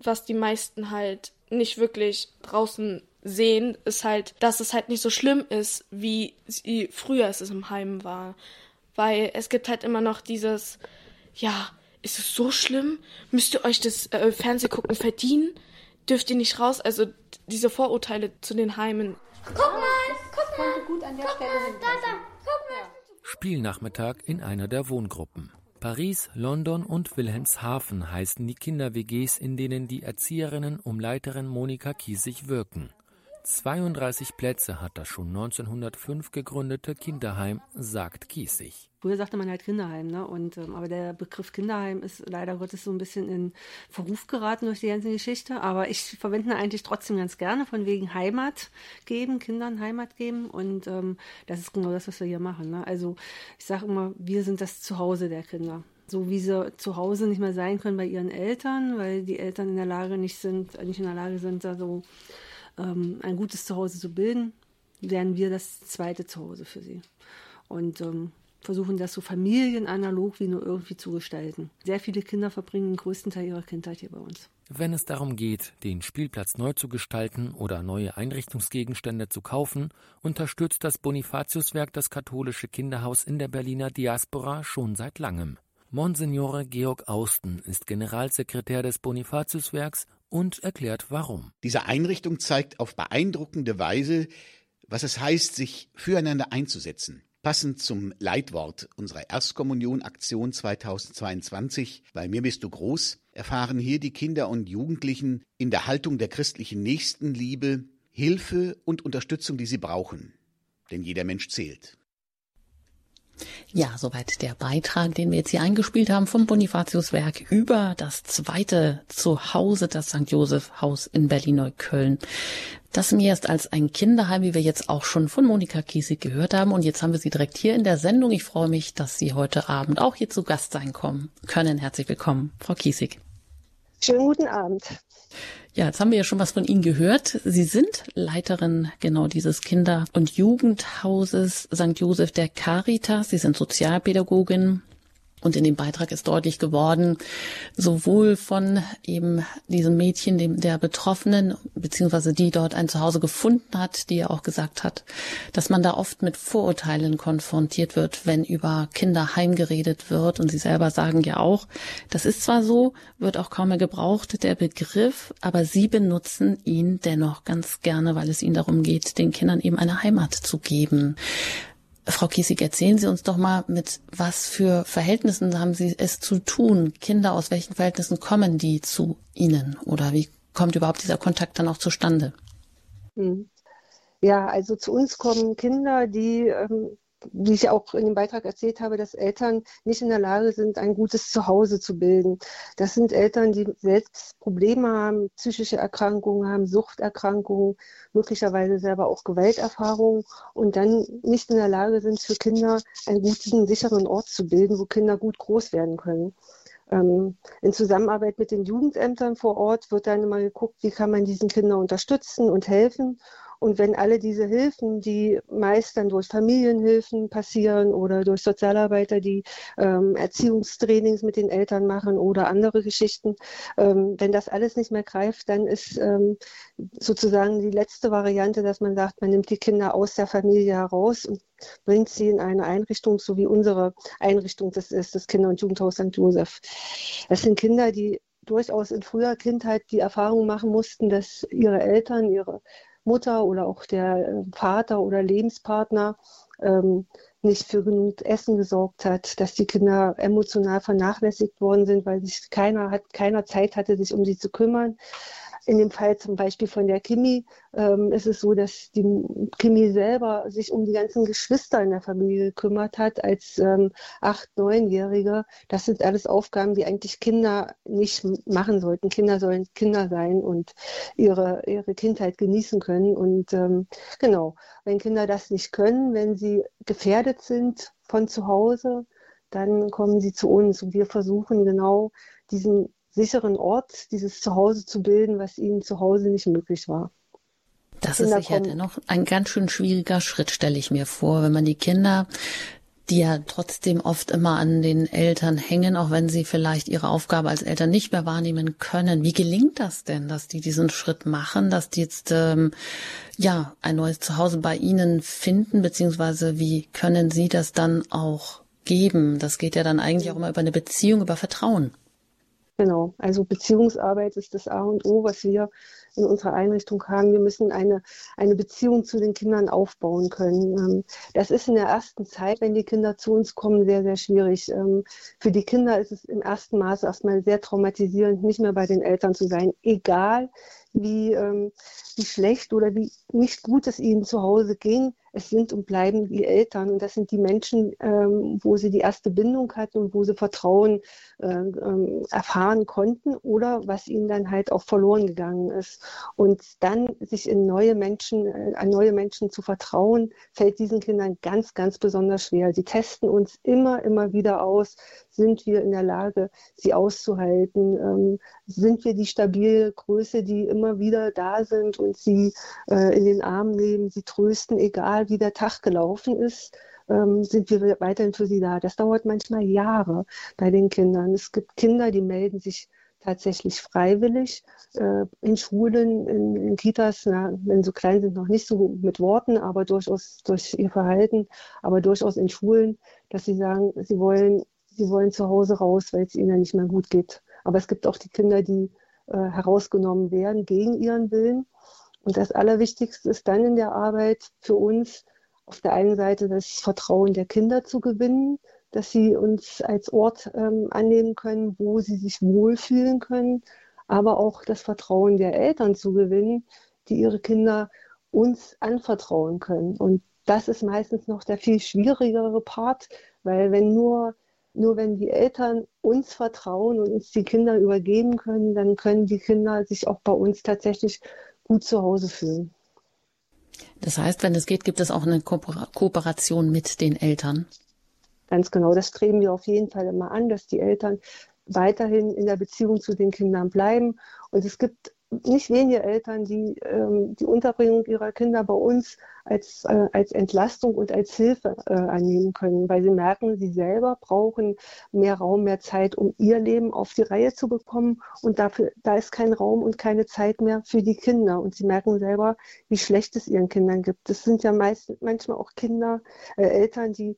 Was die meisten halt nicht wirklich draußen sehen, ist halt, dass es halt nicht so schlimm ist, wie sie früher es im Heim war. Weil es gibt halt immer noch dieses, ja, ist es so schlimm? Müsst ihr euch das äh, Fernsehgucken verdienen? Dürft ihr nicht raus? Also diese Vorurteile zu den Heimen. Guck mal, guck mal. Gut an der guck Stelle mal, da, da, guck mal. Spielnachmittag in einer der Wohngruppen. Paris, London und Wilhelmshaven heißen die Kinder-WGs, in denen die Erzieherinnen um Leiterin Monika Kiesig wirken. 32 Plätze hat das schon 1905 gegründete Kinderheim, sagt Kiesig. Früher sagte man halt Kinderheim, ne? Und, ähm, aber der Begriff Kinderheim ist leider Gottes so ein bisschen in Verruf geraten durch die ganze Geschichte. Aber ich verwende ihn eigentlich trotzdem ganz gerne, von wegen Heimat geben, Kindern Heimat geben. Und ähm, das ist genau das, was wir hier machen. Ne? Also ich sage immer, wir sind das Zuhause der Kinder so wie sie zu Hause nicht mehr sein können bei ihren Eltern, weil die Eltern in der Lage nicht sind, nicht in der Lage sind, da so ähm, ein gutes Zuhause zu bilden, werden wir das zweite Zuhause für sie. Und ähm, versuchen das so familienanalog wie nur irgendwie zu gestalten. Sehr viele Kinder verbringen den größten Teil ihrer Kindheit hier bei uns. Wenn es darum geht, den Spielplatz neu zu gestalten oder neue Einrichtungsgegenstände zu kaufen, unterstützt das Bonifatiuswerk das katholische Kinderhaus in der Berliner Diaspora schon seit langem. Monsignore Georg Austen ist Generalsekretär des Bonifatiuswerks und erklärt warum. Diese Einrichtung zeigt auf beeindruckende Weise, was es heißt, sich füreinander einzusetzen. Passend zum Leitwort unserer Erstkommunion-Aktion 2022, bei mir bist du groß, erfahren hier die Kinder und Jugendlichen in der Haltung der christlichen Nächstenliebe Hilfe und Unterstützung, die sie brauchen. Denn jeder Mensch zählt. Ja, soweit der Beitrag, den wir jetzt hier eingespielt haben vom Bonifatiuswerk über das zweite Zuhause, das St. Josef Haus in Berlin-Neukölln. Das mir erst als ein Kinderheim, wie wir jetzt auch schon von Monika Kiesig gehört haben. Und jetzt haben wir sie direkt hier in der Sendung. Ich freue mich, dass Sie heute Abend auch hier zu Gast sein kommen können. Herzlich willkommen, Frau Kiesig. Schönen guten Abend. Ja, jetzt haben wir ja schon was von Ihnen gehört. Sie sind Leiterin genau dieses Kinder- und Jugendhauses St. Josef der Caritas. Sie sind Sozialpädagogin, und in dem Beitrag ist deutlich geworden, sowohl von eben diesem Mädchen, dem, der Betroffenen, beziehungsweise die dort ein Zuhause gefunden hat, die ja auch gesagt hat, dass man da oft mit Vorurteilen konfrontiert wird, wenn über Kinder heimgeredet wird. Und sie selber sagen ja auch, das ist zwar so, wird auch kaum mehr gebraucht, der Begriff, aber sie benutzen ihn dennoch ganz gerne, weil es ihnen darum geht, den Kindern eben eine Heimat zu geben. Frau Kiesig, erzählen Sie uns doch mal, mit was für Verhältnissen haben Sie es zu tun? Kinder, aus welchen Verhältnissen kommen die zu Ihnen? Oder wie kommt überhaupt dieser Kontakt dann auch zustande? Hm. Ja, also zu uns kommen Kinder, die ähm, wie ich auch in dem Beitrag erzählt habe, dass Eltern nicht in der Lage sind, ein gutes Zuhause zu bilden. Das sind Eltern, die selbst Probleme haben, psychische Erkrankungen haben, Suchterkrankungen, möglicherweise selber auch Gewalterfahrungen und dann nicht in der Lage sind, für Kinder einen guten, sicheren Ort zu bilden, wo Kinder gut groß werden können. Ähm, in Zusammenarbeit mit den Jugendämtern vor Ort wird dann immer geguckt, wie kann man diesen Kindern unterstützen und helfen. Und wenn alle diese Hilfen, die meist dann durch Familienhilfen passieren oder durch Sozialarbeiter, die ähm, Erziehungstrainings mit den Eltern machen oder andere Geschichten, ähm, wenn das alles nicht mehr greift, dann ist ähm, sozusagen die letzte Variante, dass man sagt, man nimmt die Kinder aus der Familie heraus und bringt sie in eine Einrichtung, so wie unsere Einrichtung, das ist das Kinder- und Jugendhaus St. Josef. Das sind Kinder, die durchaus in früher Kindheit die Erfahrung machen mussten, dass ihre Eltern, ihre Mutter oder auch der äh, Vater oder Lebenspartner ähm, nicht für genug Essen gesorgt hat, dass die Kinder emotional vernachlässigt worden sind, weil sich keiner hat, keiner Zeit hatte, sich um sie zu kümmern. In dem Fall zum Beispiel von der Kimi ähm, ist es so, dass die Kimi selber sich um die ganzen Geschwister in der Familie gekümmert hat als ähm, acht, neunjährige. Das sind alles Aufgaben, die eigentlich Kinder nicht machen sollten. Kinder sollen Kinder sein und ihre, ihre Kindheit genießen können. Und ähm, genau, wenn Kinder das nicht können, wenn sie gefährdet sind von zu Hause, dann kommen sie zu uns und wir versuchen genau diesen sicheren Ort, dieses Zuhause zu bilden, was ihnen zu Hause nicht möglich war. Das Kinder ist sicher dennoch ein ganz schön schwieriger Schritt, stelle ich mir vor, wenn man die Kinder die ja trotzdem oft immer an den Eltern hängen, auch wenn sie vielleicht ihre Aufgabe als Eltern nicht mehr wahrnehmen können. Wie gelingt das denn, dass die diesen Schritt machen, dass die jetzt ähm, ja ein neues Zuhause bei ihnen finden, beziehungsweise wie können sie das dann auch geben? Das geht ja dann eigentlich auch immer über eine Beziehung, über Vertrauen. Genau, also Beziehungsarbeit ist das A und O, was wir in unserer Einrichtung haben. Wir müssen eine, eine Beziehung zu den Kindern aufbauen können. Ähm, das ist in der ersten Zeit, wenn die Kinder zu uns kommen, sehr, sehr schwierig. Ähm, für die Kinder ist es im ersten Maße erstmal sehr traumatisierend, nicht mehr bei den Eltern zu sein, egal wie, ähm, wie schlecht oder wie nicht gut es ihnen zu Hause ging es sind und bleiben die Eltern. Und das sind die Menschen, ähm, wo sie die erste Bindung hatten und wo sie Vertrauen äh, ähm, erfahren konnten oder was ihnen dann halt auch verloren gegangen ist. Und dann sich in neue Menschen, äh, an neue Menschen zu vertrauen, fällt diesen Kindern ganz, ganz besonders schwer. Sie testen uns immer, immer wieder aus, sind wir in der Lage, sie auszuhalten? Ähm, sind wir die stabile Größe, die immer wieder da sind und sie äh, in den Arm nehmen, sie trösten, egal egal wie der Tag gelaufen ist, ähm, sind wir weiterhin für sie da. Das dauert manchmal Jahre bei den Kindern. Es gibt Kinder, die melden sich tatsächlich freiwillig äh, in Schulen, in, in Kitas, na, wenn sie klein sind, noch nicht so mit Worten, aber durchaus durch ihr Verhalten, aber durchaus in Schulen, dass sie sagen, sie wollen, sie wollen zu Hause raus, weil es ihnen nicht mehr gut geht. Aber es gibt auch die Kinder, die äh, herausgenommen werden gegen ihren Willen und das Allerwichtigste ist dann in der Arbeit für uns auf der einen Seite das Vertrauen der Kinder zu gewinnen, dass sie uns als Ort ähm, annehmen können, wo sie sich wohlfühlen können, aber auch das Vertrauen der Eltern zu gewinnen, die ihre Kinder uns anvertrauen können. Und das ist meistens noch der viel schwierigere Part, weil wenn nur nur wenn die Eltern uns vertrauen und uns die Kinder übergeben können, dann können die Kinder sich auch bei uns tatsächlich gut zu Hause fühlen. Das heißt, wenn es geht, gibt es auch eine Ko Kooperation mit den Eltern. Ganz genau, das streben wir auf jeden Fall immer an, dass die Eltern weiterhin in der Beziehung zu den Kindern bleiben. Und es gibt nicht wenige Eltern, die ähm, die Unterbringung ihrer Kinder bei uns als, äh, als Entlastung und als Hilfe äh, annehmen können, weil sie merken, sie selber brauchen mehr Raum, mehr Zeit, um ihr Leben auf die Reihe zu bekommen. Und dafür, da ist kein Raum und keine Zeit mehr für die Kinder. Und sie merken selber, wie schlecht es ihren Kindern gibt. Das sind ja meist, manchmal auch Kinder, äh, Eltern, die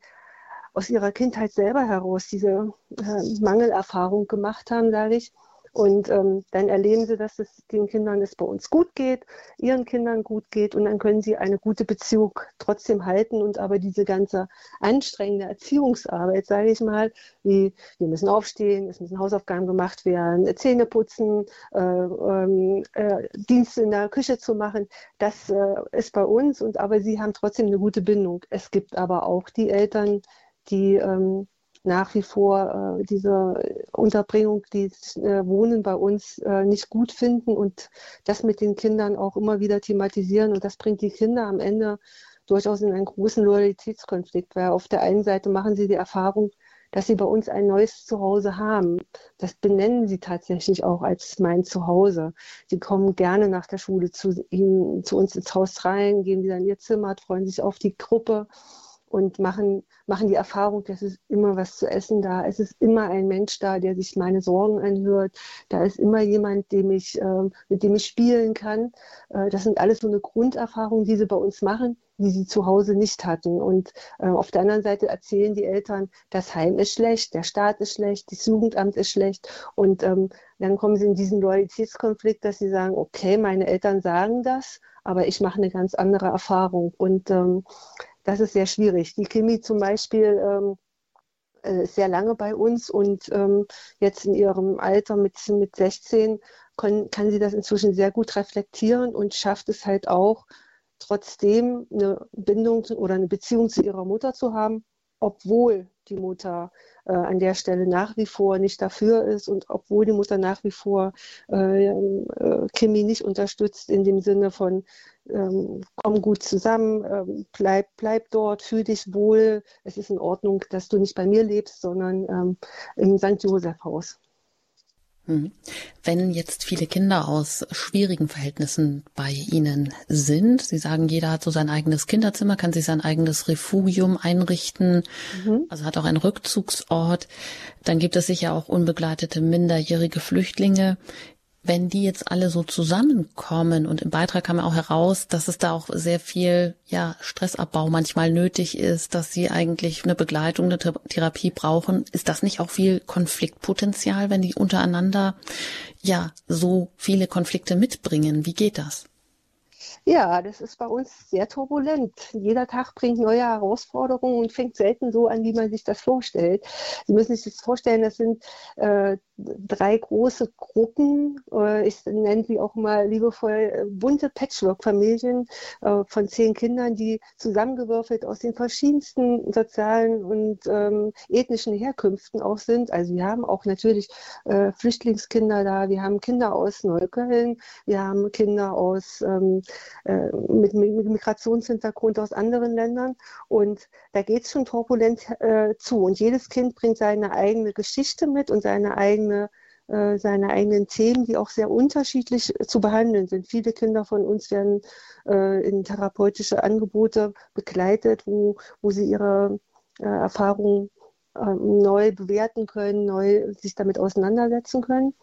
aus ihrer Kindheit selber heraus diese äh, Mangelerfahrung gemacht haben, sage ich und ähm, dann erleben sie, dass es den Kindern es bei uns gut geht, ihren Kindern gut geht und dann können sie eine gute Beziehung trotzdem halten und aber diese ganze anstrengende Erziehungsarbeit, sage ich mal, wie wir müssen aufstehen, es müssen Hausaufgaben gemacht werden, Zähne putzen, äh, ähm, äh, Dienste in der Küche zu machen, das äh, ist bei uns und aber sie haben trotzdem eine gute Bindung. Es gibt aber auch die Eltern, die ähm, nach wie vor äh, diese Unterbringung, die äh, Wohnen bei uns äh, nicht gut finden und das mit den Kindern auch immer wieder thematisieren. Und das bringt die Kinder am Ende durchaus in einen großen Loyalitätskonflikt, weil auf der einen Seite machen sie die Erfahrung, dass sie bei uns ein neues Zuhause haben. Das benennen sie tatsächlich auch als mein Zuhause. Sie kommen gerne nach der Schule zu, ihnen, zu uns ins Haus rein, gehen wieder in ihr Zimmer, freuen sich auf die Gruppe und machen, machen die Erfahrung, dass es immer was zu essen da. Es ist immer ein Mensch da, der sich meine Sorgen anhört. Da ist immer jemand, dem ich, äh, mit dem ich spielen kann. Äh, das sind alles so eine Grunderfahrung, die sie bei uns machen, die sie zu Hause nicht hatten. Und äh, auf der anderen Seite erzählen die Eltern, das Heim ist schlecht, der Staat ist schlecht, das Jugendamt ist schlecht. Und ähm, dann kommen sie in diesen Loyalitätskonflikt, dass sie sagen, okay, meine Eltern sagen das, aber ich mache eine ganz andere Erfahrung. Und ähm, das ist sehr schwierig. Die Kimi zum Beispiel ähm, äh, sehr lange bei uns und ähm, jetzt in ihrem Alter mit, mit 16 kann, kann sie das inzwischen sehr gut reflektieren und schafft es halt auch, trotzdem eine Bindung oder eine Beziehung zu ihrer Mutter zu haben, obwohl die Mutter äh, an der Stelle nach wie vor nicht dafür ist und obwohl die Mutter nach wie vor äh, äh, Kimi nicht unterstützt in dem Sinne von ähm, komm gut zusammen, ähm, bleib, bleib dort, fühl dich wohl, es ist in Ordnung, dass du nicht bei mir lebst, sondern ähm, im St. Josef Haus. Hm. Wenn jetzt viele Kinder aus schwierigen Verhältnissen bei Ihnen sind, Sie sagen, jeder hat so sein eigenes Kinderzimmer, kann sich sein eigenes Refugium einrichten, mhm. also hat auch einen Rückzugsort, dann gibt es sicher auch unbegleitete minderjährige Flüchtlinge wenn die jetzt alle so zusammenkommen und im Beitrag kam auch heraus, dass es da auch sehr viel ja Stressabbau manchmal nötig ist, dass sie eigentlich eine Begleitung, eine Therapie brauchen, ist das nicht auch viel Konfliktpotenzial, wenn die untereinander ja so viele Konflikte mitbringen? Wie geht das? Ja, das ist bei uns sehr turbulent. Jeder Tag bringt neue Herausforderungen und fängt selten so an, wie man sich das vorstellt. Sie müssen sich das vorstellen, das sind äh, drei große Gruppen. Äh, ich nenne sie auch mal liebevoll äh, bunte Patchwork-Familien äh, von zehn Kindern, die zusammengewürfelt aus den verschiedensten sozialen und ähm, ethnischen Herkünften auch sind. Also wir haben auch natürlich äh, Flüchtlingskinder da, wir haben Kinder aus Neukölln, wir haben Kinder aus ähm, äh, mit, mit, Migrationshintergrund aus anderen Ländern. Und da geht es schon turbulent äh, zu. Und jedes Kind bringt seine eigene Geschichte mit und seine eigene äh, seine eigenen Themen, die auch sehr unterschiedlich zu behandeln sind. Viele Kinder von uns werden äh, in therapeutische Angebote begleitet, wo, wo sie ihre äh, Erfahrungen ähm, neu bewerten können, neu sich damit auseinandersetzen können.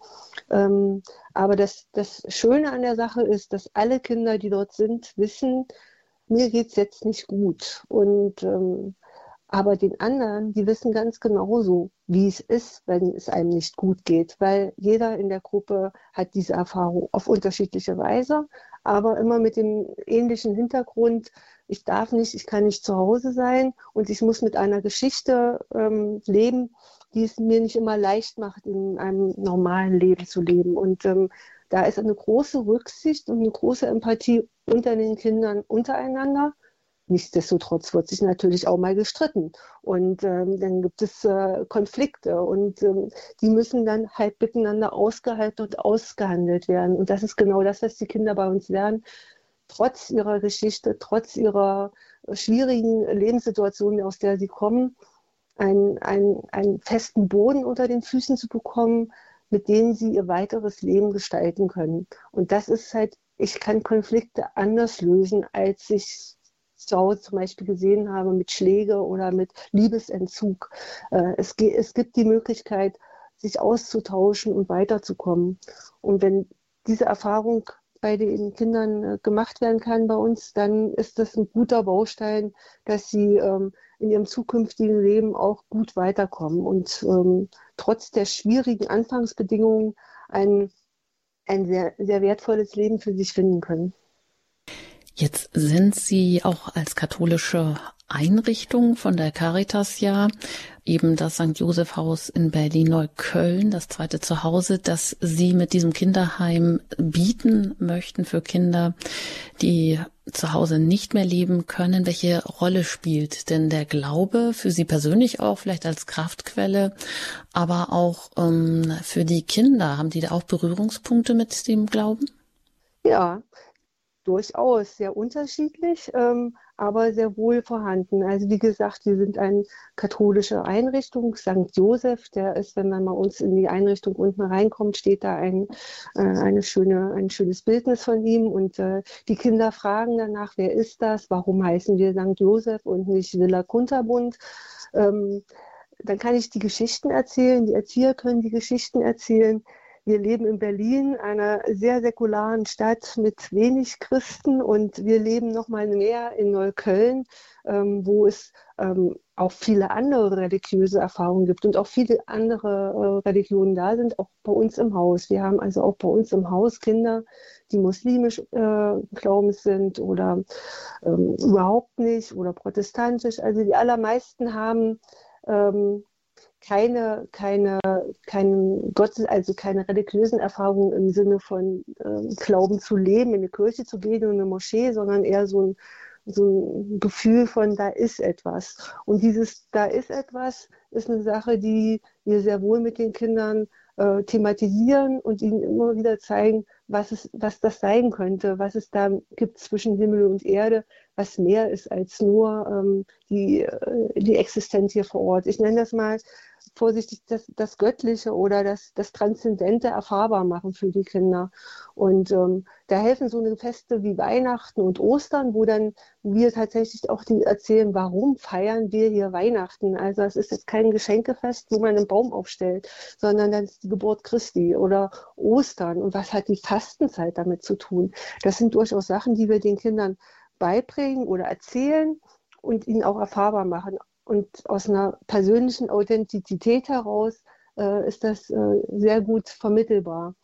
Ähm, aber das, das Schöne an der Sache ist, dass alle Kinder, die dort sind, wissen, mir geht es jetzt nicht gut. Und ähm, aber den anderen, die wissen ganz genauso, wie es ist, wenn es einem nicht gut geht, weil jeder in der Gruppe hat diese Erfahrung auf unterschiedliche Weise, aber immer mit dem ähnlichen Hintergrund, ich darf nicht, ich kann nicht zu Hause sein und ich muss mit einer Geschichte ähm, leben, die es mir nicht immer leicht macht, in einem normalen Leben zu leben. Und ähm, da ist eine große Rücksicht und eine große Empathie unter den Kindern untereinander. Nichtsdestotrotz wird sich natürlich auch mal gestritten und ähm, dann gibt es äh, Konflikte und ähm, die müssen dann halt miteinander ausgehalten und ausgehandelt werden. Und das ist genau das, was die Kinder bei uns lernen, trotz ihrer Geschichte, trotz ihrer schwierigen Lebenssituation, aus der sie kommen, einen, einen, einen festen Boden unter den Füßen zu bekommen, mit denen sie ihr weiteres Leben gestalten können. Und das ist halt, ich kann Konflikte anders lösen, als ich Hause zum Beispiel gesehen habe mit Schläge oder mit Liebesentzug. Äh, es, es gibt die Möglichkeit, sich auszutauschen und weiterzukommen. Und wenn diese Erfahrung bei den Kindern äh, gemacht werden kann bei uns, dann ist das ein guter Baustein, dass sie ähm, in ihrem zukünftigen Leben auch gut weiterkommen und ähm, trotz der schwierigen Anfangsbedingungen ein, ein sehr, sehr wertvolles Leben für sich finden können. Jetzt sind Sie auch als katholische Einrichtung von der Caritas ja eben das St. Joseph Haus in Berlin-Neukölln, das zweite Zuhause, das Sie mit diesem Kinderheim bieten möchten für Kinder, die zu Hause nicht mehr leben können. Welche Rolle spielt denn der Glaube für Sie persönlich auch, vielleicht als Kraftquelle, aber auch ähm, für die Kinder? Haben die da auch Berührungspunkte mit dem Glauben? Ja, durchaus sehr unterschiedlich, ähm, aber sehr wohl vorhanden. Also wie gesagt, wir sind eine katholische Einrichtung, St. Joseph, der ist, wenn man mal uns in die Einrichtung unten reinkommt, steht da ein, äh, eine schöne, ein schönes Bildnis von ihm und äh, die Kinder fragen danach, wer ist das, warum heißen wir St. Joseph und nicht Villa Kunterbund. Ähm, dann kann ich die Geschichten erzählen, die Erzieher können die Geschichten erzählen. Wir leben in Berlin, einer sehr säkularen Stadt mit wenig Christen und wir leben noch mal mehr in Neukölln, ähm, wo es ähm, auch viele andere religiöse Erfahrungen gibt und auch viele andere äh, Religionen da sind, auch bei uns im Haus. Wir haben also auch bei uns im Haus Kinder, die muslimisch äh, glaubens sind oder ähm, überhaupt nicht oder protestantisch. Also die allermeisten haben ähm, keine, keine, keinen Gottes, also keine religiösen Erfahrungen im Sinne von äh, Glauben zu leben, in eine Kirche zu gehen und eine Moschee, sondern eher so ein, so ein Gefühl von, da ist etwas. Und dieses, da ist etwas, ist eine Sache, die wir sehr wohl mit den Kindern äh, thematisieren und ihnen immer wieder zeigen, was, es, was das sein könnte, was es da gibt zwischen Himmel und Erde, was mehr ist als nur ähm, die, äh, die Existenz hier vor Ort. Ich nenne das mal vorsichtig das, das Göttliche oder das, das Transzendente erfahrbar machen für die Kinder. Und ähm, da helfen so eine Feste wie Weihnachten und Ostern, wo dann wir tatsächlich auch die erzählen, warum feiern wir hier Weihnachten. Also es ist jetzt kein Geschenkefest, wo man einen Baum aufstellt, sondern dann ist die Geburt Christi oder Ostern. Und was hat die Fastenzeit damit zu tun? Das sind durchaus Sachen, die wir den Kindern beibringen oder erzählen und ihnen auch erfahrbar machen. Und aus einer persönlichen Authentizität heraus äh, ist das äh, sehr gut vermittelbar.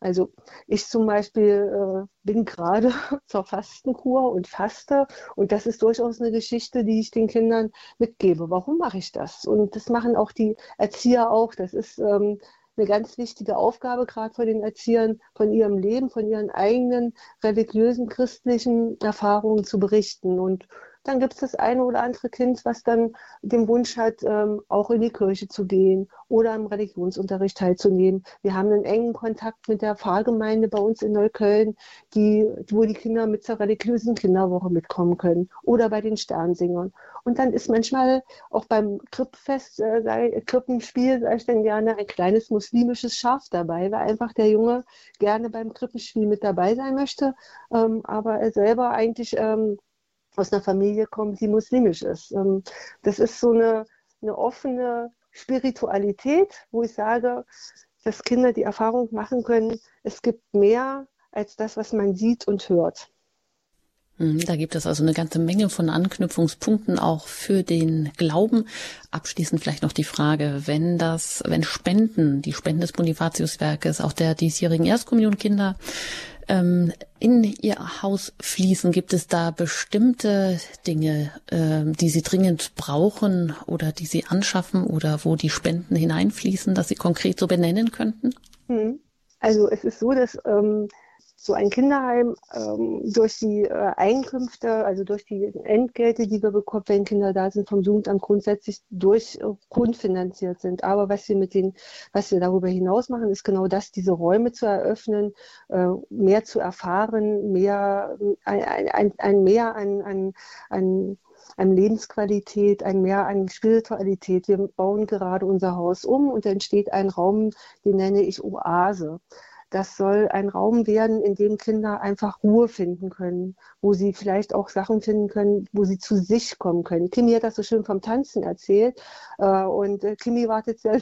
Also ich zum Beispiel äh, bin gerade zur Fastenkur und faste und das ist durchaus eine Geschichte, die ich den Kindern mitgebe. Warum mache ich das? Und das machen auch die Erzieher auch. Das ist ähm, eine ganz wichtige Aufgabe, gerade von den Erziehern, von ihrem Leben, von ihren eigenen religiösen, christlichen Erfahrungen zu berichten. Und dann gibt es das eine oder andere Kind, was dann den Wunsch hat, ähm, auch in die Kirche zu gehen oder am Religionsunterricht teilzunehmen. Wir haben einen engen Kontakt mit der Pfarrgemeinde bei uns in Neukölln, die, wo die Kinder mit zur religiösen Kinderwoche mitkommen können oder bei den Sternsingern. Und dann ist manchmal auch beim Krippfest, äh, Krippenspiel, sage ich dann gerne, ein kleines muslimisches Schaf dabei, weil einfach der Junge gerne beim Krippenspiel mit dabei sein möchte, ähm, aber er selber eigentlich ähm, aus einer Familie kommt, die muslimisch ist. Ähm, das ist so eine, eine offene Spiritualität, wo ich sage, dass Kinder die Erfahrung machen können, es gibt mehr als das, was man sieht und hört. Hm, da gibt es also eine ganze Menge von Anknüpfungspunkten auch für den Glauben. Abschließend vielleicht noch die Frage, wenn das, wenn Spenden, die Spenden des Bonifatiuswerkes, auch der diesjährigen Erstkommunionkinder ähm, in Ihr Haus fließen, gibt es da bestimmte Dinge, äh, die Sie dringend brauchen oder die Sie anschaffen oder wo die Spenden hineinfließen, dass Sie konkret so benennen könnten? Hm. Also es ist so, dass ähm, so ein Kinderheim ähm, durch die äh, Einkünfte, also durch die Entgelte, die wir bekommen, wenn Kinder da sind, vom Jugendamt grundsätzlich durch äh, grundfinanziert sind. Aber was wir mit den, was wir darüber hinaus machen, ist genau das, diese Räume zu eröffnen, äh, mehr zu erfahren, mehr, ein, ein, ein mehr an, an, an an Lebensqualität, ein Mehr an Spiritualität. Wir bauen gerade unser Haus um und entsteht ein Raum, den nenne ich Oase. Das soll ein Raum werden, in dem Kinder einfach Ruhe finden können, wo sie vielleicht auch Sachen finden können, wo sie zu sich kommen können. Kimi hat das so schön vom Tanzen erzählt äh, und äh, Kimi wartet sehr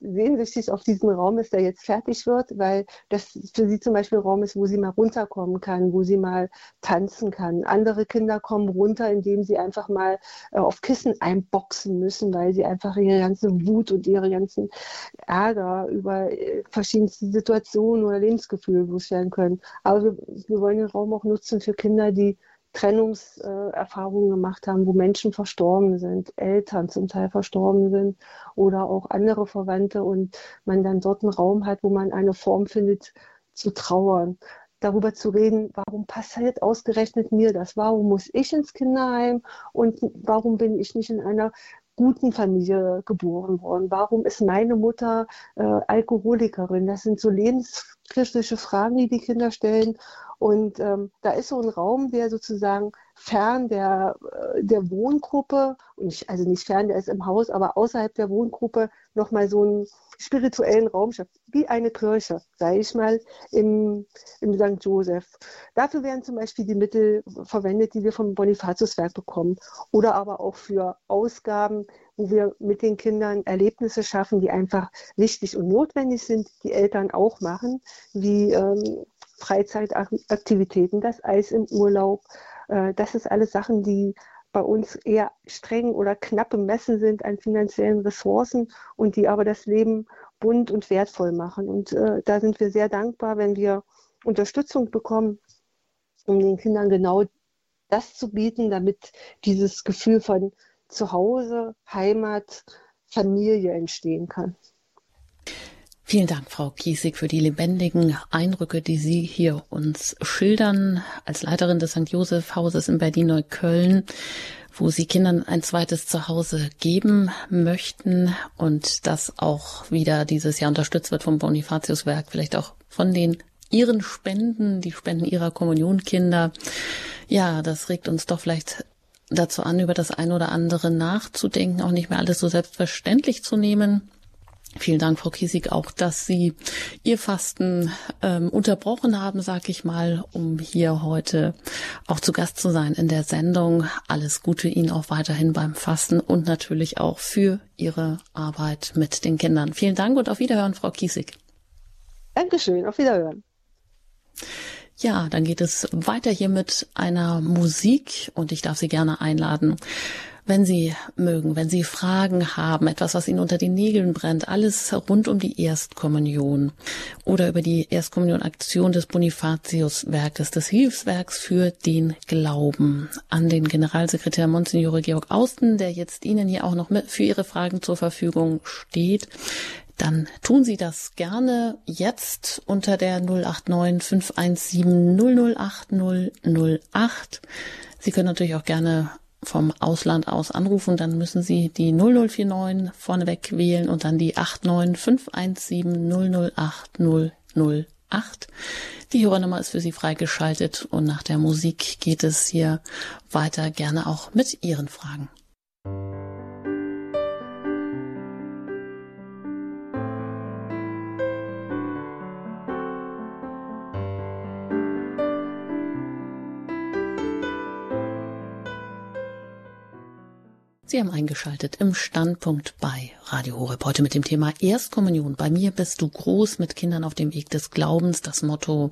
sehnsüchtig auf diesen Raum, bis der jetzt fertig wird, weil das für sie zum Beispiel ein Raum ist, wo sie mal runterkommen kann, wo sie mal tanzen kann. Andere Kinder kommen runter, indem sie einfach mal äh, auf Kissen einboxen müssen, weil sie einfach ihre ganze Wut und ihre ganzen Ärger über verschiedenste Situationen oder Lebensgefühle loswerden können. Aber wir, wir wollen den Raum auch nutzen für Kinder, die Trennungserfahrungen gemacht haben, wo Menschen verstorben sind, Eltern zum Teil verstorben sind oder auch andere Verwandte und man dann dort einen Raum hat, wo man eine Form findet zu trauern. Darüber zu reden, warum passiert ausgerechnet mir das? Warum muss ich ins Kinderheim und warum bin ich nicht in einer guten Familie geboren worden? Warum ist meine Mutter äh, Alkoholikerin? Das sind so lebenskritische Fragen, die die Kinder stellen. Und ähm, da ist so ein Raum, der sozusagen fern der, äh, der Wohngruppe, nicht, also nicht fern, der ist im Haus, aber außerhalb der Wohngruppe nochmal so einen spirituellen Raum schafft, wie eine Kirche, sage ich mal, im, im St. Joseph. Dafür werden zum Beispiel die Mittel verwendet, die wir vom Bonifatiuswerk bekommen. Oder aber auch für Ausgaben, wo wir mit den Kindern Erlebnisse schaffen, die einfach wichtig und notwendig sind, die Eltern auch machen, wie ähm, Freizeitaktivitäten, das Eis im Urlaub. Äh, das ist alles Sachen, die bei uns eher streng oder knapp bemessen sind an finanziellen Ressourcen und die aber das Leben bunt und wertvoll machen. Und äh, da sind wir sehr dankbar, wenn wir Unterstützung bekommen, um den Kindern genau das zu bieten, damit dieses Gefühl von Zuhause, Heimat, Familie entstehen kann. Vielen Dank, Frau Kiesig, für die lebendigen Eindrücke, die Sie hier uns schildern. Als Leiterin des St. Joseph Hauses in Berlin-Neukölln, wo Sie Kindern ein zweites Zuhause geben möchten und das auch wieder dieses Jahr unterstützt wird vom Bonifatiuswerk, vielleicht auch von den Ihren Spenden, die Spenden Ihrer Kommunionkinder. Ja, das regt uns doch vielleicht dazu an, über das eine oder andere nachzudenken, auch nicht mehr alles so selbstverständlich zu nehmen. Vielen Dank, Frau Kiesig, auch, dass Sie Ihr Fasten ähm, unterbrochen haben, sag ich mal, um hier heute auch zu Gast zu sein in der Sendung. Alles Gute Ihnen auch weiterhin beim Fasten und natürlich auch für Ihre Arbeit mit den Kindern. Vielen Dank und auf Wiederhören, Frau Kiesig. Dankeschön, auf Wiederhören. Ja, dann geht es weiter hier mit einer Musik und ich darf Sie gerne einladen, wenn Sie mögen, wenn Sie Fragen haben, etwas, was Ihnen unter den Nägeln brennt, alles rund um die Erstkommunion oder über die Erstkommunionaktion des Bonifatiuswerkes, des Hilfswerks für den Glauben an den Generalsekretär Monsignore Georg Austen, der jetzt Ihnen hier auch noch für Ihre Fragen zur Verfügung steht dann tun Sie das gerne jetzt unter der 089 517 008 008. Sie können natürlich auch gerne vom Ausland aus anrufen, dann müssen Sie die 0049 vorneweg wählen und dann die 89517 008 008. Die Hörernummer ist für Sie freigeschaltet und nach der Musik geht es hier weiter gerne auch mit Ihren Fragen. Sie haben eingeschaltet im Standpunkt bei Radio Horeb heute mit dem Thema Erstkommunion. Bei mir bist du groß mit Kindern auf dem Weg des Glaubens. Das Motto,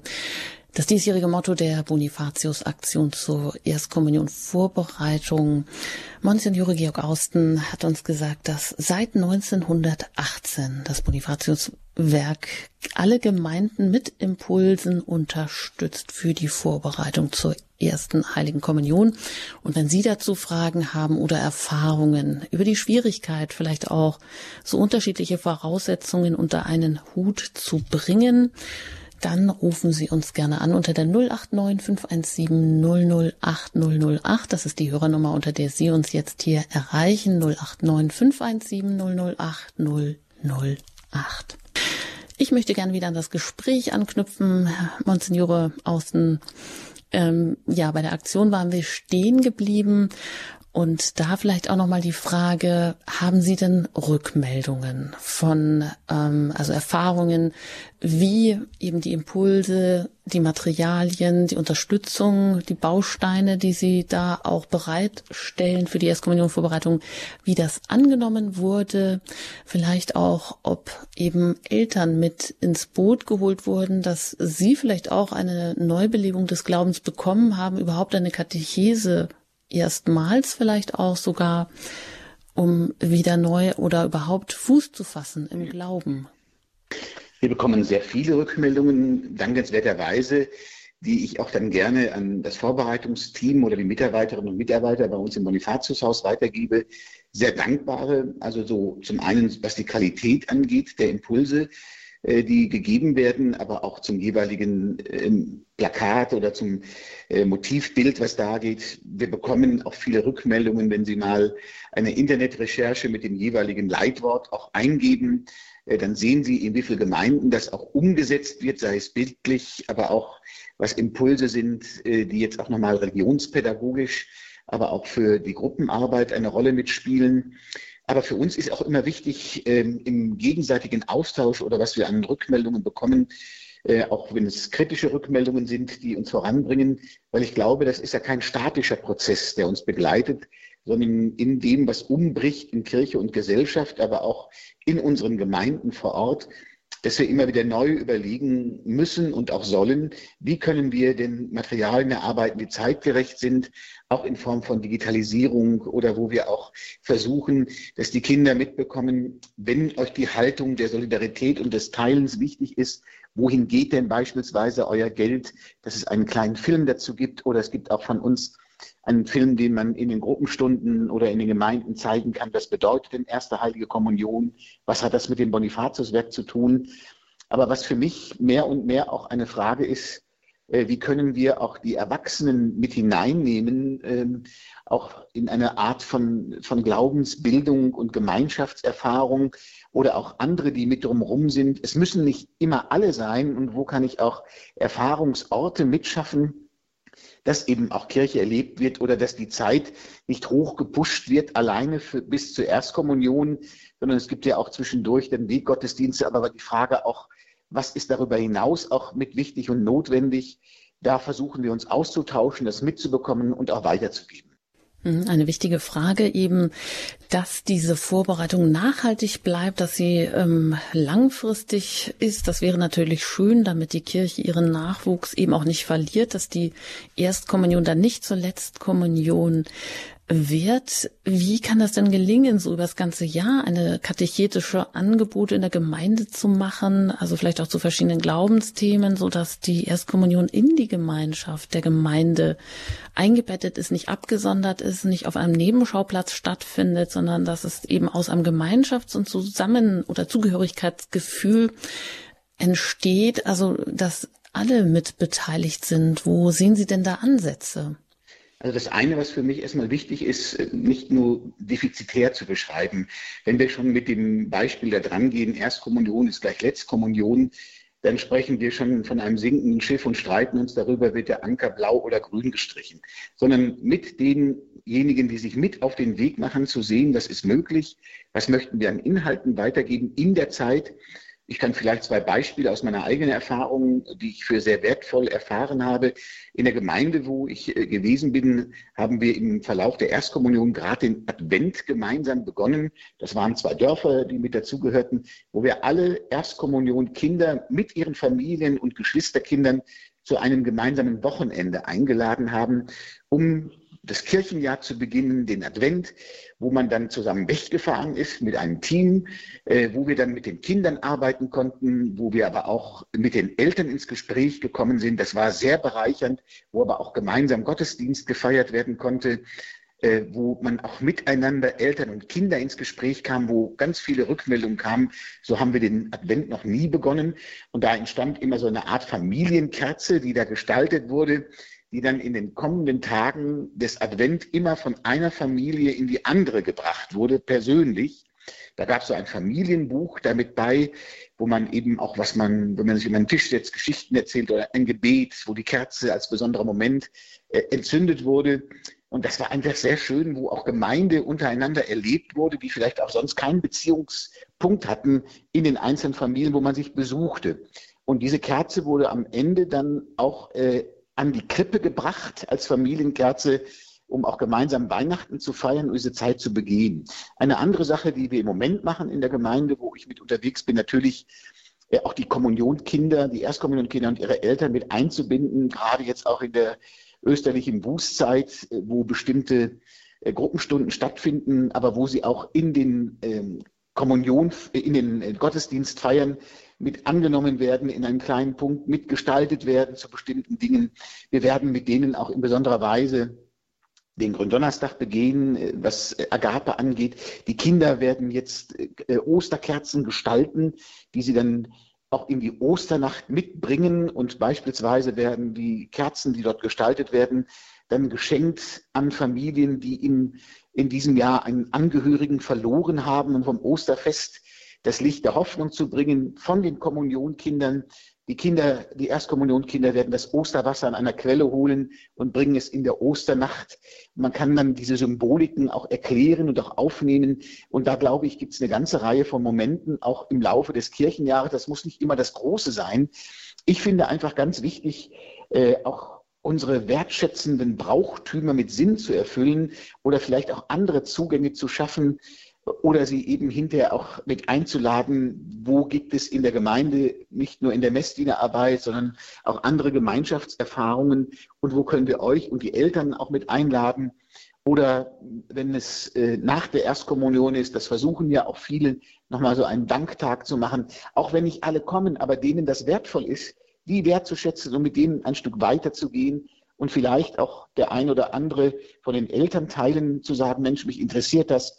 das diesjährige Motto der Bonifatius-Aktion zur Erstkommunion Vorbereitung. Monsignore Georg Austen hat uns gesagt, dass seit 1918 das Bonifatius-Werk alle Gemeinden mit Impulsen unterstützt für die Vorbereitung zur ersten Heiligen Kommunion. Und wenn Sie dazu Fragen haben oder Erfahrungen über die Schwierigkeit, vielleicht auch so unterschiedliche Voraussetzungen unter einen Hut zu bringen, dann rufen Sie uns gerne an unter der 089 517 008 008. Das ist die Hörernummer, unter der Sie uns jetzt hier erreichen. 089 517 008 008. Ich möchte gerne wieder an das Gespräch anknüpfen, Herr Monsignore Außen ähm, ja, bei der Aktion waren wir stehen geblieben. Und da vielleicht auch nochmal die Frage, haben Sie denn Rückmeldungen von, ähm, also Erfahrungen, wie eben die Impulse, die Materialien, die Unterstützung, die Bausteine, die Sie da auch bereitstellen für die Erstkommunionvorbereitung, wie das angenommen wurde, vielleicht auch, ob eben Eltern mit ins Boot geholt wurden, dass Sie vielleicht auch eine Neubelebung des Glaubens bekommen haben, überhaupt eine Katechese erstmals vielleicht auch sogar, um wieder neu oder überhaupt Fuß zu fassen im Glauben? Wir bekommen sehr viele Rückmeldungen, dankenswerterweise, die ich auch dann gerne an das Vorbereitungsteam oder die Mitarbeiterinnen und Mitarbeiter bei uns im Bonifatiushaus weitergebe. Sehr dankbare, also so zum einen, was die Qualität angeht, der Impulse, die gegeben werden, aber auch zum jeweiligen ähm, Plakat oder zum äh, Motivbild, was da geht. Wir bekommen auch viele Rückmeldungen, wenn Sie mal eine Internetrecherche mit dem jeweiligen Leitwort auch eingeben. Äh, dann sehen Sie, in wie vielen Gemeinden das auch umgesetzt wird, sei es bildlich, aber auch was Impulse sind, die jetzt auch nochmal religionspädagogisch, aber auch für die Gruppenarbeit eine Rolle mitspielen. Aber für uns ist auch immer wichtig, ähm, im gegenseitigen Austausch oder was wir an Rückmeldungen bekommen, äh, auch wenn es kritische Rückmeldungen sind, die uns voranbringen, weil ich glaube, das ist ja kein statischer Prozess, der uns begleitet, sondern in dem, was umbricht in Kirche und Gesellschaft, aber auch in unseren Gemeinden vor Ort, dass wir immer wieder neu überlegen müssen und auch sollen, wie können wir denn Materialien erarbeiten, die zeitgerecht sind, auch in Form von Digitalisierung oder wo wir auch versuchen, dass die Kinder mitbekommen, wenn euch die Haltung der Solidarität und des Teilens wichtig ist, wohin geht denn beispielsweise euer Geld, dass es einen kleinen Film dazu gibt oder es gibt auch von uns einen Film, den man in den Gruppenstunden oder in den Gemeinden zeigen kann. Was bedeutet denn erste heilige Kommunion? Was hat das mit dem Bonifatiuswerk zu tun? Aber was für mich mehr und mehr auch eine Frage ist, äh, wie können wir auch die Erwachsenen mit hineinnehmen, ähm, auch in eine Art von, von Glaubensbildung und Gemeinschaftserfahrung oder auch andere, die mit drumherum sind. Es müssen nicht immer alle sein und wo kann ich auch Erfahrungsorte mitschaffen, dass eben auch Kirche erlebt wird oder dass die Zeit nicht hoch gepusht wird, alleine für, bis zur Erstkommunion, sondern es gibt ja auch zwischendurch den Weggottesdienste, aber die Frage auch, was ist darüber hinaus auch mit wichtig und notwendig? Da versuchen wir uns auszutauschen, das mitzubekommen und auch weiterzugeben. Mhm, eine wichtige Frage eben, dass diese Vorbereitung nachhaltig bleibt, dass sie ähm, langfristig ist. Das wäre natürlich schön, damit die Kirche ihren Nachwuchs eben auch nicht verliert, dass die Erstkommunion dann nicht zur Letztkommunion wird. Wie kann das denn gelingen, so über das ganze Jahr eine katechetische Angebote in der Gemeinde zu machen, also vielleicht auch zu verschiedenen Glaubensthemen, so dass die Erstkommunion in die Gemeinschaft der Gemeinde eingebettet ist, nicht abgesondert ist, nicht auf einem Nebenschauplatz stattfindet, sondern dass es eben aus einem Gemeinschafts- und Zusammen- oder Zugehörigkeitsgefühl entsteht, also dass alle mit beteiligt sind. Wo sehen Sie denn da Ansätze? Also das eine, was für mich erstmal wichtig ist, nicht nur defizitär zu beschreiben. Wenn wir schon mit dem Beispiel da dran gehen, Erstkommunion ist gleich Letztkommunion, dann sprechen wir schon von einem sinkenden Schiff und streiten uns darüber, wird der Anker blau oder grün gestrichen. Sondern mit denjenigen, die sich mit auf den Weg machen, zu sehen, was ist möglich, was möchten wir an Inhalten weitergeben in der Zeit, ich kann vielleicht zwei Beispiele aus meiner eigenen Erfahrung, die ich für sehr wertvoll erfahren habe. In der Gemeinde, wo ich äh, gewesen bin, haben wir im Verlauf der Erstkommunion gerade den Advent gemeinsam begonnen. Das waren zwei Dörfer, die mit dazugehörten, wo wir alle Erstkommunion Kinder mit ihren Familien und Geschwisterkindern zu einem gemeinsamen Wochenende eingeladen haben, um das Kirchenjahr zu beginnen, den Advent, wo man dann zusammen weggefahren ist mit einem Team, äh, wo wir dann mit den Kindern arbeiten konnten, wo wir aber auch mit den Eltern ins Gespräch gekommen sind. Das war sehr bereichernd, wo aber auch gemeinsam Gottesdienst gefeiert werden konnte, äh, wo man auch miteinander Eltern und Kinder ins Gespräch kam, wo ganz viele Rückmeldungen kamen. So haben wir den Advent noch nie begonnen. Und da entstand immer so eine Art Familienkerze, die da gestaltet wurde die dann in den kommenden Tagen des Advent immer von einer Familie in die andere gebracht wurde, persönlich. Da gab es so ein Familienbuch damit bei, wo man eben auch, was man, wenn man sich über den Tisch setzt, Geschichten erzählt oder ein Gebet, wo die Kerze als besonderer Moment äh, entzündet wurde. Und das war einfach sehr schön, wo auch Gemeinde untereinander erlebt wurde, die vielleicht auch sonst keinen Beziehungspunkt hatten in den einzelnen Familien, wo man sich besuchte. Und diese Kerze wurde am Ende dann auch äh, an die Krippe gebracht als Familienkerze, um auch gemeinsam Weihnachten zu feiern und diese Zeit zu begehen. Eine andere Sache, die wir im Moment machen in der Gemeinde, wo ich mit unterwegs bin, natürlich äh, auch die Kommunionkinder, die Erstkommunionkinder und ihre Eltern mit einzubinden, gerade jetzt auch in der österlichen Bußzeit, äh, wo bestimmte äh, Gruppenstunden stattfinden, aber wo sie auch in den ähm, Kommunion, in den Gottesdienst feiern, mit angenommen werden, in einem kleinen Punkt mitgestaltet werden zu bestimmten Dingen. Wir werden mit denen auch in besonderer Weise den Gründonnerstag begehen, äh, was Agape angeht. Die Kinder werden jetzt äh, Osterkerzen gestalten, die sie dann auch in die Osternacht mitbringen und beispielsweise werden die Kerzen, die dort gestaltet werden, dann geschenkt an Familien, die in, in diesem Jahr einen Angehörigen verloren haben und vom Osterfest das Licht der Hoffnung zu bringen von den Kommunionkindern. Die Kinder, die Erstkommunionkinder werden das Osterwasser an einer Quelle holen und bringen es in der Osternacht. Man kann dann diese Symboliken auch erklären und auch aufnehmen. Und da glaube ich, gibt es eine ganze Reihe von Momenten, auch im Laufe des Kirchenjahres. Das muss nicht immer das Große sein. Ich finde einfach ganz wichtig, äh, auch unsere wertschätzenden Brauchtümer mit Sinn zu erfüllen oder vielleicht auch andere Zugänge zu schaffen, oder sie eben hinterher auch mit einzuladen, wo gibt es in der Gemeinde nicht nur in der Messdienerarbeit, sondern auch andere Gemeinschaftserfahrungen und wo können wir euch und die Eltern auch mit einladen. Oder wenn es äh, nach der Erstkommunion ist, das versuchen ja auch viele, nochmal so einen Danktag zu machen, auch wenn nicht alle kommen, aber denen das wertvoll ist, die wertzuschätzen und mit denen ein Stück weiter zu gehen und vielleicht auch der ein oder andere von den Elternteilen zu sagen, Mensch, mich interessiert das,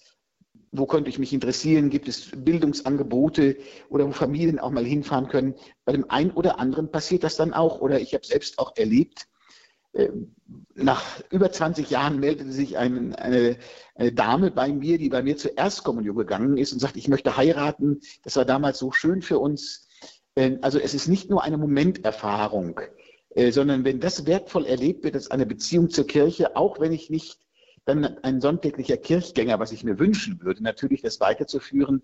wo könnte ich mich interessieren? Gibt es Bildungsangebote oder wo Familien auch mal hinfahren können? Bei dem einen oder anderen passiert das dann auch. Oder ich habe selbst auch erlebt, ähm, nach über 20 Jahren meldete sich ein, eine, eine, Dame bei mir, die bei mir zur Erstkommunion gegangen ist und sagte, ich möchte heiraten. Das war damals so schön für uns. Ähm, also es ist nicht nur eine Momenterfahrung, äh, sondern wenn das wertvoll erlebt wird, ist eine Beziehung zur Kirche, auch wenn ich nicht dann ein sonntäglicher Kirchgänger, was ich mir wünschen würde, natürlich das weiterzuführen.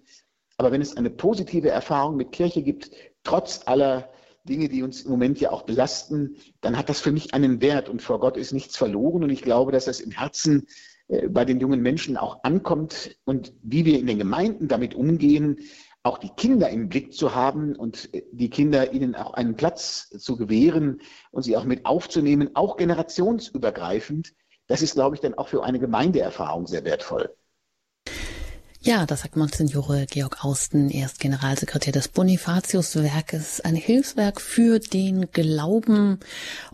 Aber wenn es eine positive Erfahrung mit Kirche gibt, trotz aller Dinge, die uns im Moment ja auch belasten, dann hat das für mich einen Wert und vor Gott ist nichts verloren. Und ich glaube, dass das im Herzen äh, bei den jungen Menschen auch ankommt und wie wir in den Gemeinden damit umgehen, auch die Kinder im Blick zu haben und äh, die Kinder ihnen auch einen Platz zu gewähren und sie auch mit aufzunehmen, auch generationsübergreifend, das ist, glaube ich, dann auch für eine Gemeindeerfahrung sehr wertvoll. Ja, das sagt Monsignore Georg Austen, er ist Generalsekretär des Bonifatius-Werkes, ein Hilfswerk für den Glauben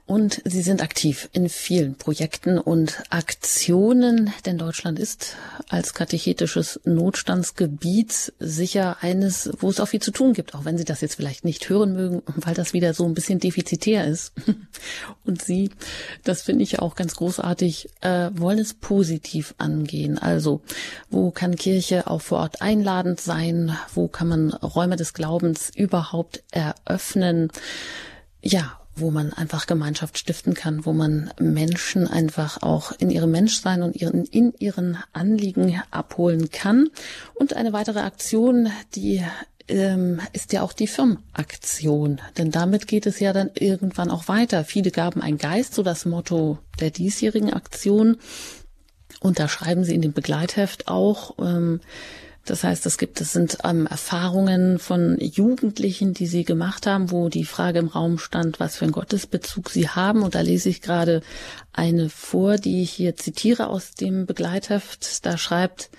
und sie sind aktiv in vielen Projekten und Aktionen, denn Deutschland ist als katechetisches Notstandsgebiet sicher eines, wo es auch viel zu tun gibt, auch wenn Sie das jetzt vielleicht nicht hören mögen, weil das wieder so ein bisschen defizitär ist. Und Sie, das finde ich auch ganz großartig, äh, wollen es positiv angehen. Also, wo kann Kirche auch vor Ort einladend sein? Wo kann man Räume des Glaubens überhaupt eröffnen? Ja, wo man einfach Gemeinschaft stiften kann, wo man Menschen einfach auch in ihrem Menschsein und ihren, in ihren Anliegen abholen kann. Und eine weitere Aktion, die ähm, ist ja auch die Firmenaktion. Denn damit geht es ja dann irgendwann auch weiter. Viele gaben ein Geist, so das Motto der diesjährigen Aktion. Und da schreiben sie in dem Begleitheft auch, ähm, das heißt, es gibt, es sind ähm, Erfahrungen von Jugendlichen, die sie gemacht haben, wo die Frage im Raum stand, was für einen Gottesbezug sie haben. Und da lese ich gerade eine vor, die ich hier zitiere aus dem Begleitheft. Da schreibt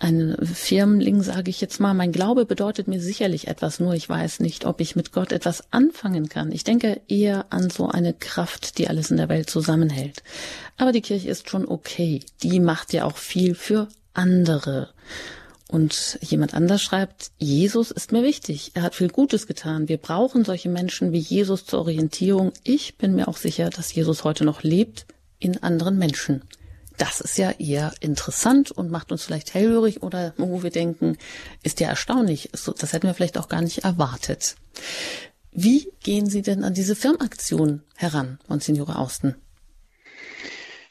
ein Firmling, sage ich jetzt mal, mein Glaube bedeutet mir sicherlich etwas, nur ich weiß nicht, ob ich mit Gott etwas anfangen kann. Ich denke eher an so eine Kraft, die alles in der Welt zusammenhält. Aber die Kirche ist schon okay. Die macht ja auch viel für andere. Und jemand anders schreibt, Jesus ist mir wichtig. Er hat viel Gutes getan. Wir brauchen solche Menschen wie Jesus zur Orientierung. Ich bin mir auch sicher, dass Jesus heute noch lebt in anderen Menschen. Das ist ja eher interessant und macht uns vielleicht hellhörig oder wo wir denken, ist ja erstaunlich. Das hätten wir vielleicht auch gar nicht erwartet. Wie gehen Sie denn an diese Firmaktion heran, Monsignore Austen?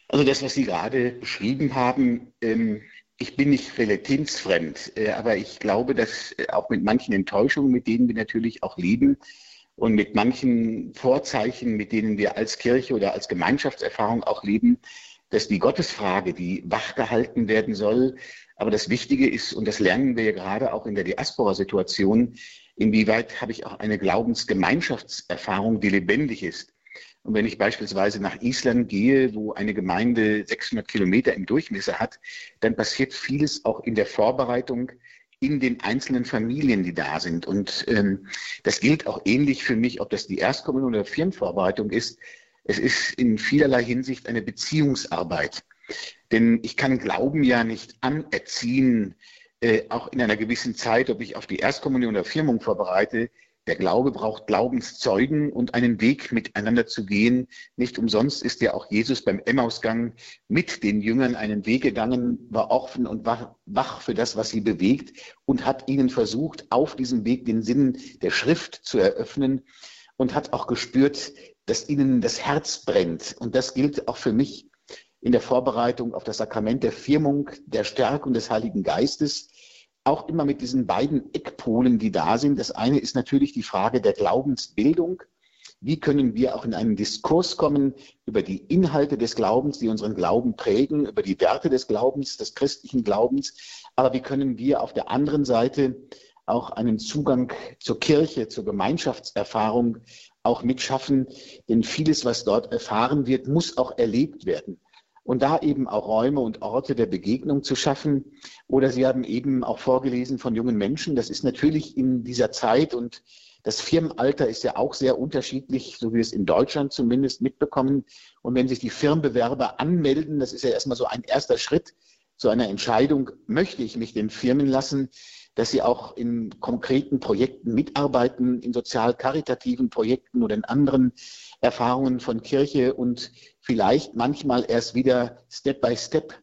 Also das, was Sie gerade beschrieben haben, ähm, ich bin nicht relationsfremd, äh, aber ich glaube, dass äh, auch mit manchen Enttäuschungen, mit denen wir natürlich auch leben und mit manchen Vorzeichen, mit denen wir als Kirche oder als Gemeinschaftserfahrung auch leben, dass die Gottesfrage, die wachgehalten werden soll, aber das Wichtige ist, und das lernen wir ja gerade auch in der Diaspora-Situation, inwieweit habe ich auch eine Glaubensgemeinschaftserfahrung, die lebendig ist. Und wenn ich beispielsweise nach Island gehe, wo eine Gemeinde 600 Kilometer im Durchmesser hat, dann passiert vieles auch in der Vorbereitung in den einzelnen Familien, die da sind. Und ähm, das gilt auch ähnlich für mich, ob das die Erstkommunion oder Firmenvorbereitung ist. Es ist in vielerlei Hinsicht eine Beziehungsarbeit. Denn ich kann Glauben ja nicht anerziehen, äh, auch in einer gewissen Zeit, ob ich auf die Erstkommunion oder Firmung vorbereite, der Glaube braucht Glaubenszeugen und einen Weg miteinander zu gehen. Nicht umsonst ist ja auch Jesus beim Emmausgang mit den Jüngern einen Weg gegangen, war offen und wach für das, was sie bewegt und hat ihnen versucht, auf diesem Weg den Sinn der Schrift zu eröffnen und hat auch gespürt, dass ihnen das Herz brennt. Und das gilt auch für mich in der Vorbereitung auf das Sakrament der Firmung, der Stärkung des Heiligen Geistes auch immer mit diesen beiden Eckpolen, die da sind. Das eine ist natürlich die Frage der Glaubensbildung. wie können wir auch in einen Diskurs kommen über die Inhalte des Glaubens, die unseren Glauben prägen, über die Werte des Glaubens, des christlichen Glaubens, aber wie können wir auf der anderen Seite auch einen Zugang zur Kirche, zur Gemeinschaftserfahrung auch mitschaffen, denn vieles, was dort erfahren wird, muss auch erlebt werden und da eben auch Räume und Orte der Begegnung zu schaffen. Oder Sie haben eben auch vorgelesen von jungen Menschen. Das ist natürlich in dieser Zeit und das Firmenalter ist ja auch sehr unterschiedlich, so wie wir es in Deutschland zumindest mitbekommen. Und wenn sich die Firmenbewerber anmelden, das ist ja erstmal so ein erster Schritt zu einer Entscheidung, möchte ich mich den Firmen lassen, dass sie auch in konkreten Projekten mitarbeiten, in sozial-karitativen Projekten oder in anderen Erfahrungen von Kirche und vielleicht manchmal erst wieder Step by Step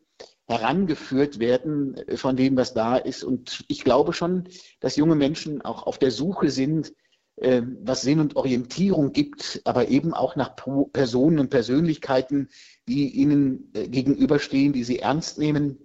herangeführt werden von dem, was da ist. Und ich glaube schon, dass junge Menschen auch auf der Suche sind, äh, was Sinn und Orientierung gibt, aber eben auch nach Personen und Persönlichkeiten, die ihnen äh, gegenüberstehen, die sie ernst nehmen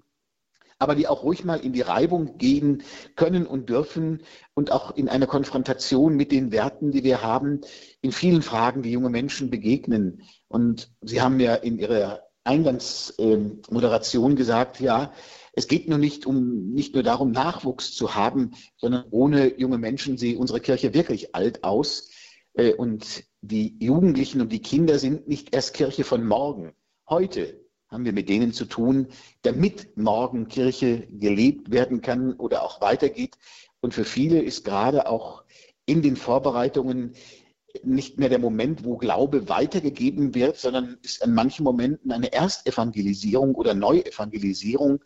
aber die auch ruhig mal in die Reibung gehen können und dürfen und auch in eine Konfrontation mit den Werten, die wir haben, in vielen Fragen, die junge Menschen begegnen. Und Sie haben ja in Ihrer Eingangsmoderation gesagt, ja, es geht nur nicht um nicht nur darum, Nachwuchs zu haben, sondern ohne junge Menschen sieht unsere Kirche wirklich alt aus. Äh, und die Jugendlichen und die Kinder sind nicht erst Kirche von morgen. Heute haben wir mit denen zu tun, damit morgen Kirche gelebt werden kann oder auch weitergeht. Und für viele ist gerade auch in den Vorbereitungen nicht mehr der Moment, wo Glaube weitergegeben wird, sondern ist an manchen Momenten eine Erstevangelisierung oder Neuevangelisierung,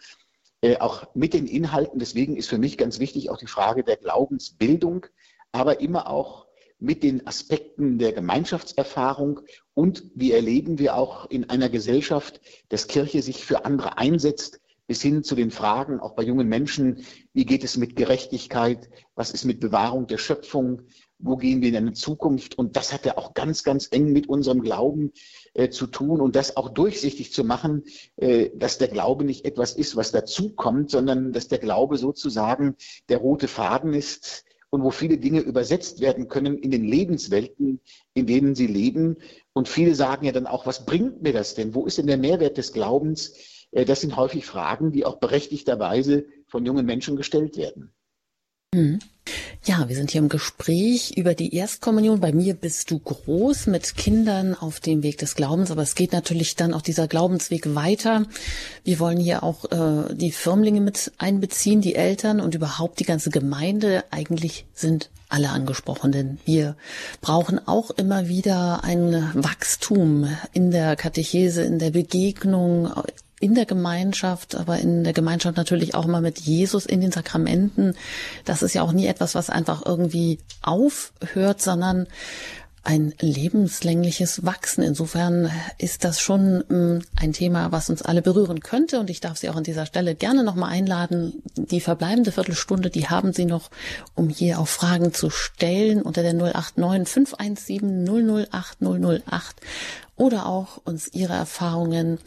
äh, auch mit den Inhalten. Deswegen ist für mich ganz wichtig auch die Frage der Glaubensbildung, aber immer auch mit den Aspekten der Gemeinschaftserfahrung und wie erleben wir auch in einer Gesellschaft, dass Kirche sich für andere einsetzt, bis hin zu den Fragen auch bei jungen Menschen, wie geht es mit Gerechtigkeit, was ist mit Bewahrung der Schöpfung, wo gehen wir in eine Zukunft. Und das hat ja auch ganz, ganz eng mit unserem Glauben äh, zu tun und das auch durchsichtig zu machen, äh, dass der Glaube nicht etwas ist, was dazukommt, sondern dass der Glaube sozusagen der rote Faden ist, und wo viele Dinge übersetzt werden können in den Lebenswelten, in denen sie leben. Und viele sagen ja dann auch, was bringt mir das denn? Wo ist denn der Mehrwert des Glaubens? Äh, das sind häufig Fragen, die auch berechtigterweise von jungen Menschen gestellt werden. Mhm. Ja, wir sind hier im Gespräch über die Erstkommunion. Bei mir bist du groß mit Kindern auf dem Weg des Glaubens, aber es geht natürlich dann auch dieser Glaubensweg weiter. Wir wollen hier auch äh, die Firmlinge mit einbeziehen, die Eltern und überhaupt die ganze Gemeinde. Eigentlich sind alle angesprochen, denn wir brauchen auch immer wieder ein Wachstum in der Katechese, in der Begegnung, in der Gemeinschaft, aber in der Gemeinschaft natürlich auch mal mit Jesus in den Sakramenten. Das ist ja auch nie etwas, was einfach irgendwie aufhört, sondern ein lebenslängliches Wachsen. Insofern ist das schon ähm, ein Thema, was uns alle berühren könnte. Und ich darf Sie auch an dieser Stelle gerne nochmal einladen. Die verbleibende Viertelstunde, die haben Sie noch, um hier auch Fragen zu stellen unter der 089 517 008 008 oder auch uns ihre Erfahrungen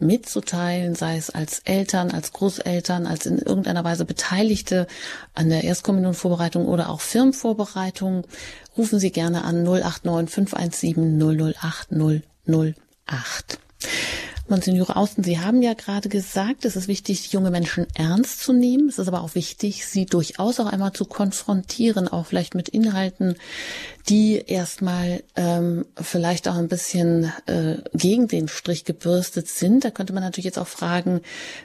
mitzuteilen, sei es als Eltern, als Großeltern, als in irgendeiner Weise Beteiligte an der Erstkommunionvorbereitung oder auch Firmenvorbereitung. Rufen Sie gerne an 089 517 008 008. Monsignore Austen, Sie haben ja gerade gesagt, es ist wichtig, junge Menschen ernst zu nehmen. Es ist aber auch wichtig, sie durchaus auch einmal zu konfrontieren, auch vielleicht mit Inhalten, die erstmal ähm, vielleicht auch ein bisschen äh, gegen den Strich gebürstet sind. Da könnte man natürlich jetzt auch fragen,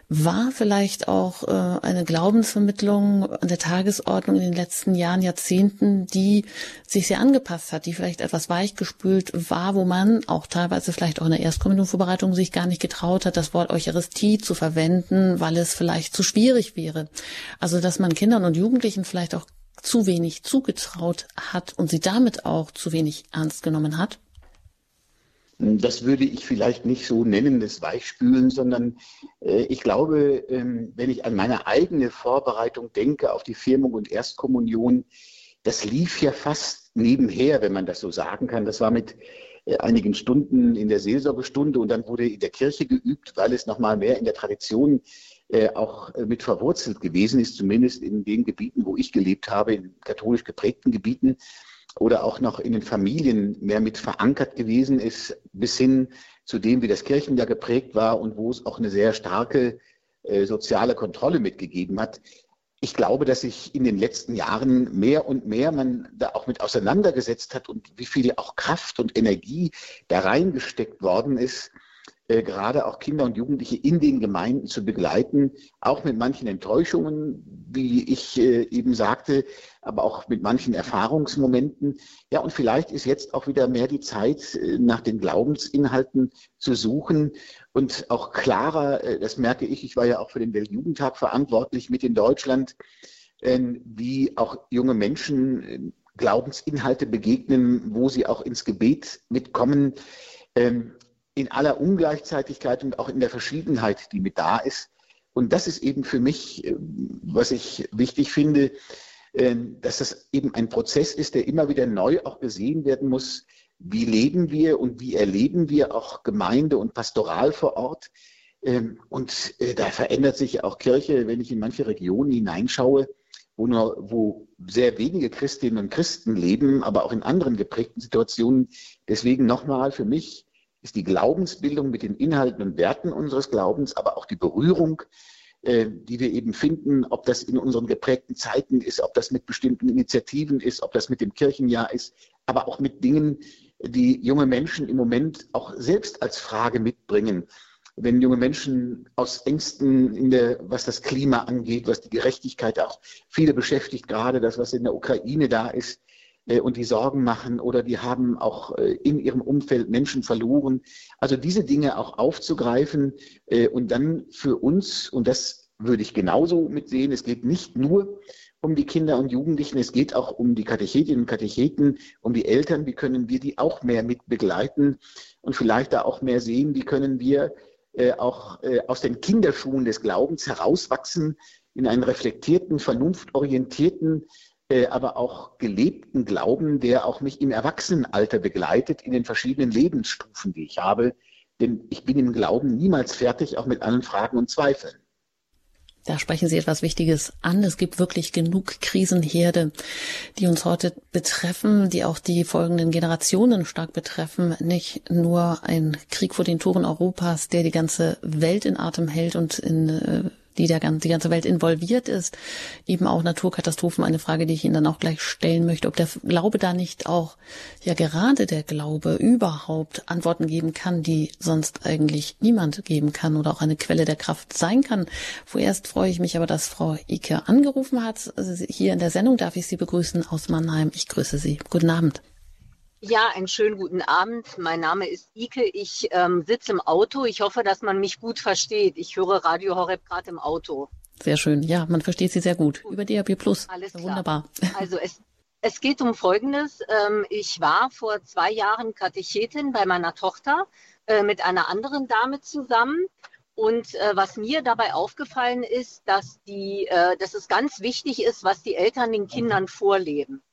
war vielleicht auch äh, eine Glaubensvermittlung an der Tagesordnung in den letzten Jahren, Jahrzehnten, die sich sehr angepasst hat, die vielleicht etwas weichgespült war, wo man auch teilweise vielleicht auch in der Erstkommunionvorbereitung sich gar nicht getraut hat, das Wort Eucharistie zu verwenden, weil es vielleicht zu schwierig wäre. Also dass man Kindern und Jugendlichen vielleicht auch zu wenig zugetraut hat und sie damit auch zu wenig ernst genommen hat? Das würde ich vielleicht nicht so nennen, das Weichspülen, sondern äh, ich glaube, ähm, wenn ich an meine eigene Vorbereitung denke auf die Firmung und Erstkommunion, das lief ja fast nebenher, wenn man das so sagen kann. Das war mit äh, einigen Stunden in der Seelsorgestunde und dann wurde in der Kirche geübt, weil es nochmal mehr in der Tradition äh, auch äh, mit verwurzelt gewesen ist, zumindest in den Gebieten, wo ich gelebt habe, in katholisch geprägten Gebieten. oder auch noch in den Familien mehr mit verankert gewesen ist, bis hin zu dem, wie das Kirchenjahr geprägt war und wo es auch eine sehr starke äh, soziale Kontrolle mitgegeben hat. Ich glaube, dass sich in den letzten Jahren mehr und mehr man da auch mit auseinandergesetzt hat und wie viel auch Kraft und Energie da reingesteckt worden ist, äh, gerade auch Kinder und Jugendliche in den Gemeinden zu begleiten, auch mit manchen Enttäuschungen, wie ich äh, eben sagte, aber auch mit manchen Erfahrungsmomenten. Ja, und vielleicht ist jetzt auch wieder mehr die Zeit, äh, nach den Glaubensinhalten zu suchen und auch klarer, äh, das merke ich, ich war ja auch für den Weltjugendtag verantwortlich mit in Deutschland, äh, wie auch junge Menschen äh, Glaubensinhalte begegnen, wo sie auch ins Gebet mitkommen. Ähm, in aller Ungleichzeitigkeit und auch in der Verschiedenheit, die mit da ist. Und das ist eben für mich, äh, was ich wichtig finde, äh, dass das eben ein Prozess ist, der immer wieder neu auch gesehen werden muss. Wie leben wir und wie erleben wir auch Gemeinde und Pastoral vor Ort? Ähm, und äh, da verändert sich auch Kirche, wenn ich in manche Regionen hineinschaue, wo nur, wo sehr wenige Christinnen und Christen leben, aber auch in anderen geprägten Situationen. Deswegen nochmal für mich ist die Glaubensbildung mit den Inhalten und Werten unseres Glaubens, aber auch die Berührung, äh, die wir eben finden, ob das in unseren geprägten Zeiten ist, ob das mit bestimmten Initiativen ist, ob das mit dem Kirchenjahr ist, aber auch mit Dingen, die junge Menschen im Moment auch selbst als Frage mitbringen. Wenn junge Menschen aus Ängsten, der, was das Klima angeht, was die Gerechtigkeit auch viele beschäftigt, gerade das, was in der Ukraine da ist, und die Sorgen machen oder die haben auch äh, in ihrem Umfeld Menschen verloren. Also diese Dinge auch aufzugreifen äh, und dann für uns, und das würde ich genauso mitsehen, es geht nicht nur um die Kinder und Jugendlichen, es geht auch um die Katechetinnen und Katecheten, um die Eltern, wie können wir die auch mehr mit begleiten und vielleicht da auch mehr sehen, wie können wir auch aus den Kinderschuhen des Glaubens herauswachsen in einen reflektierten, vernunftorientierten, äh, aber auch gelebten Glauben, der auch mich im Erwachsenenalter begleitet, in den verschiedenen Lebensstufen, die ich habe. Denn ich bin im Glauben niemals fertig, auch mit allen Fragen und Zweifeln. Da sprechen Sie etwas Wichtiges an. Es gibt wirklich genug Krisenherde, die uns heute betreffen, die auch die folgenden Generationen stark betreffen. Nicht nur ein Krieg vor den Toren Europas, der die ganze Welt in Atem hält und in die der, die ganze Welt involviert ist. Eben auch Naturkatastrophen, eine Frage, die ich Ihnen dann auch gleich stellen möchte, ob der Glaube da nicht auch, ja gerade der Glaube überhaupt Antworten geben kann, die sonst eigentlich niemand geben kann oder auch eine Quelle der Kraft sein kann. Vorerst freue ich mich aber, dass Frau Ike angerufen hat. Hier in der Sendung darf ich Sie begrüßen aus Mannheim. Ich grüße Sie. Guten Abend. Ja, einen schönen guten Abend. Mein Name ist Ike. Ich ähm, sitze im Auto. Ich hoffe, dass man mich gut versteht. Ich höre Radio Horeb gerade im Auto. Sehr schön. Ja, man versteht Sie sehr gut. gut. Über DAB Plus. Alles klar. Wunderbar. Also es, es geht um Folgendes. Ähm, ich war vor zwei Jahren Katechetin bei meiner Tochter äh, mit einer anderen Dame zusammen. Und äh, was mir dabei aufgefallen ist, dass, die, äh, dass es ganz wichtig ist, was die Eltern den Kindern vorleben.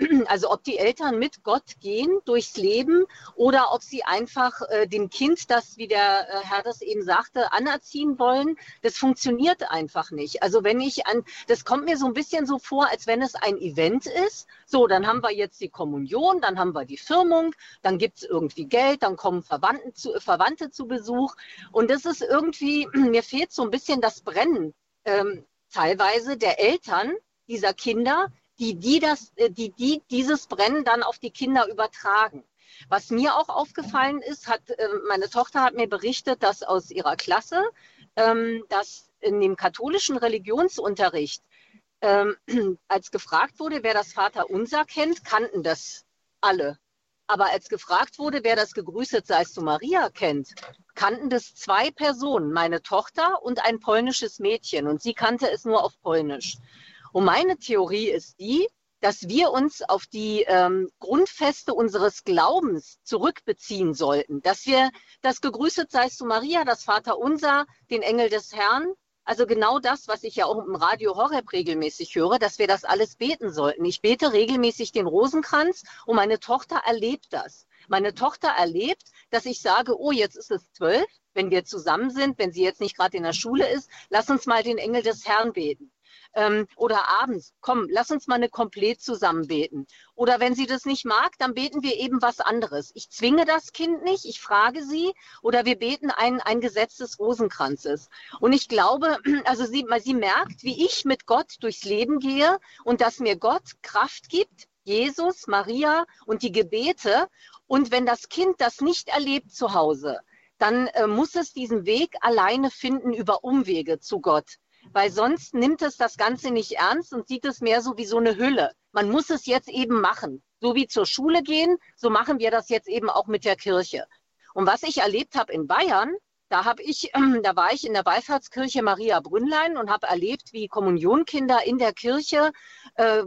Also ob die Eltern mit Gott gehen durchs Leben oder ob sie einfach äh, dem Kind das, wie der äh, Herr das eben sagte, anerziehen wollen, das funktioniert einfach nicht. Also wenn ich an, das kommt mir so ein bisschen so vor, als wenn es ein Event ist. So, dann haben wir jetzt die Kommunion, dann haben wir die Firmung, dann gibt es irgendwie Geld, dann kommen Verwandten zu, Verwandte zu Besuch. Und das ist irgendwie, mir fehlt so ein bisschen das Brennen ähm, teilweise der Eltern dieser Kinder, die, die, das, äh, die, die dieses Brennen dann auf die Kinder übertragen. Was mir auch aufgefallen ist, hat, äh, meine Tochter hat mir berichtet, dass aus ihrer Klasse, ähm, dass in dem katholischen Religionsunterricht, ähm, als gefragt wurde, wer das Vaterunser kennt, kannten das alle. Aber als gefragt wurde, wer das Gegrüßet seist du Maria kennt, kannten das zwei Personen, meine Tochter und ein polnisches Mädchen. Und sie kannte es nur auf Polnisch. Und meine Theorie ist die, dass wir uns auf die ähm, Grundfeste unseres Glaubens zurückbeziehen sollten, dass wir das gegrüßet seist du Maria, das Vaterunser, den Engel des Herrn, also genau das, was ich ja auch im Radio Horeb regelmäßig höre, dass wir das alles beten sollten. Ich bete regelmäßig den Rosenkranz und meine Tochter erlebt das. Meine Tochter erlebt, dass ich sage, oh, jetzt ist es zwölf, wenn wir zusammen sind, wenn sie jetzt nicht gerade in der Schule ist, lass uns mal den Engel des Herrn beten. Ähm, oder abends, komm, lass uns mal eine komplett zusammen beten. Oder wenn sie das nicht mag, dann beten wir eben was anderes. Ich zwinge das Kind nicht, ich frage sie oder wir beten ein, ein Gesetz des Rosenkranzes. Und ich glaube, also sie, sie merkt, wie ich mit Gott durchs Leben gehe und dass mir Gott Kraft gibt, Jesus, Maria und die Gebete. Und wenn das Kind das nicht erlebt zu Hause, dann äh, muss es diesen Weg alleine finden über Umwege zu Gott. Weil sonst nimmt es das Ganze nicht ernst und sieht es mehr so wie so eine Hülle. Man muss es jetzt eben machen. So wie zur Schule gehen, so machen wir das jetzt eben auch mit der Kirche. Und was ich erlebt habe in Bayern, da habe ich, da war ich in der Wallfahrtskirche Maria Brünnlein und habe erlebt, wie Kommunionkinder in der Kirche äh,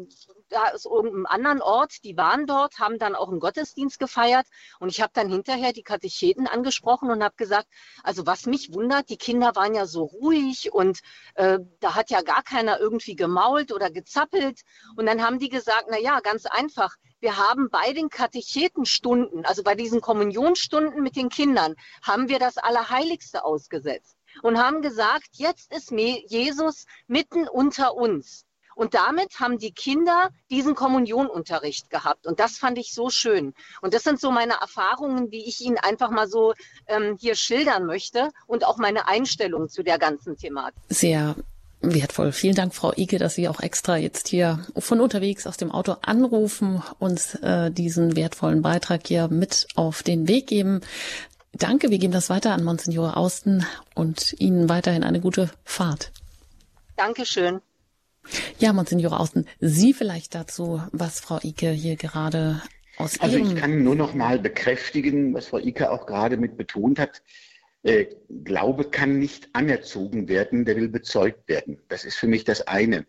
da ist irgendeinem anderen Ort, die waren dort, haben dann auch einen Gottesdienst gefeiert und ich habe dann hinterher die Katecheten angesprochen und habe gesagt, also was mich wundert, die Kinder waren ja so ruhig und äh, da hat ja gar keiner irgendwie gemault oder gezappelt und dann haben die gesagt, na ja, ganz einfach, wir haben bei den Katechetenstunden, also bei diesen Kommunionstunden mit den Kindern, haben wir das Allerheiligste ausgesetzt und haben gesagt, jetzt ist Jesus mitten unter uns. Und damit haben die Kinder diesen Kommunionunterricht gehabt. Und das fand ich so schön. Und das sind so meine Erfahrungen, die ich Ihnen einfach mal so ähm, hier schildern möchte und auch meine Einstellung zu der ganzen Thematik. Sehr Wertvoll. Vielen Dank, Frau Ike, dass Sie auch extra jetzt hier von unterwegs aus dem Auto anrufen, uns äh, diesen wertvollen Beitrag hier mit auf den Weg geben. Danke, wir geben das weiter an Monsignore Austen und Ihnen weiterhin eine gute Fahrt. Dankeschön. Ja, Monsignore Außen, Sie vielleicht dazu, was Frau Ike hier gerade aus Also ich kann nur noch mal bekräftigen, was Frau Ike auch gerade mit betont hat. Äh, Glaube kann nicht anerzogen werden, der will bezeugt werden. Das ist für mich das eine.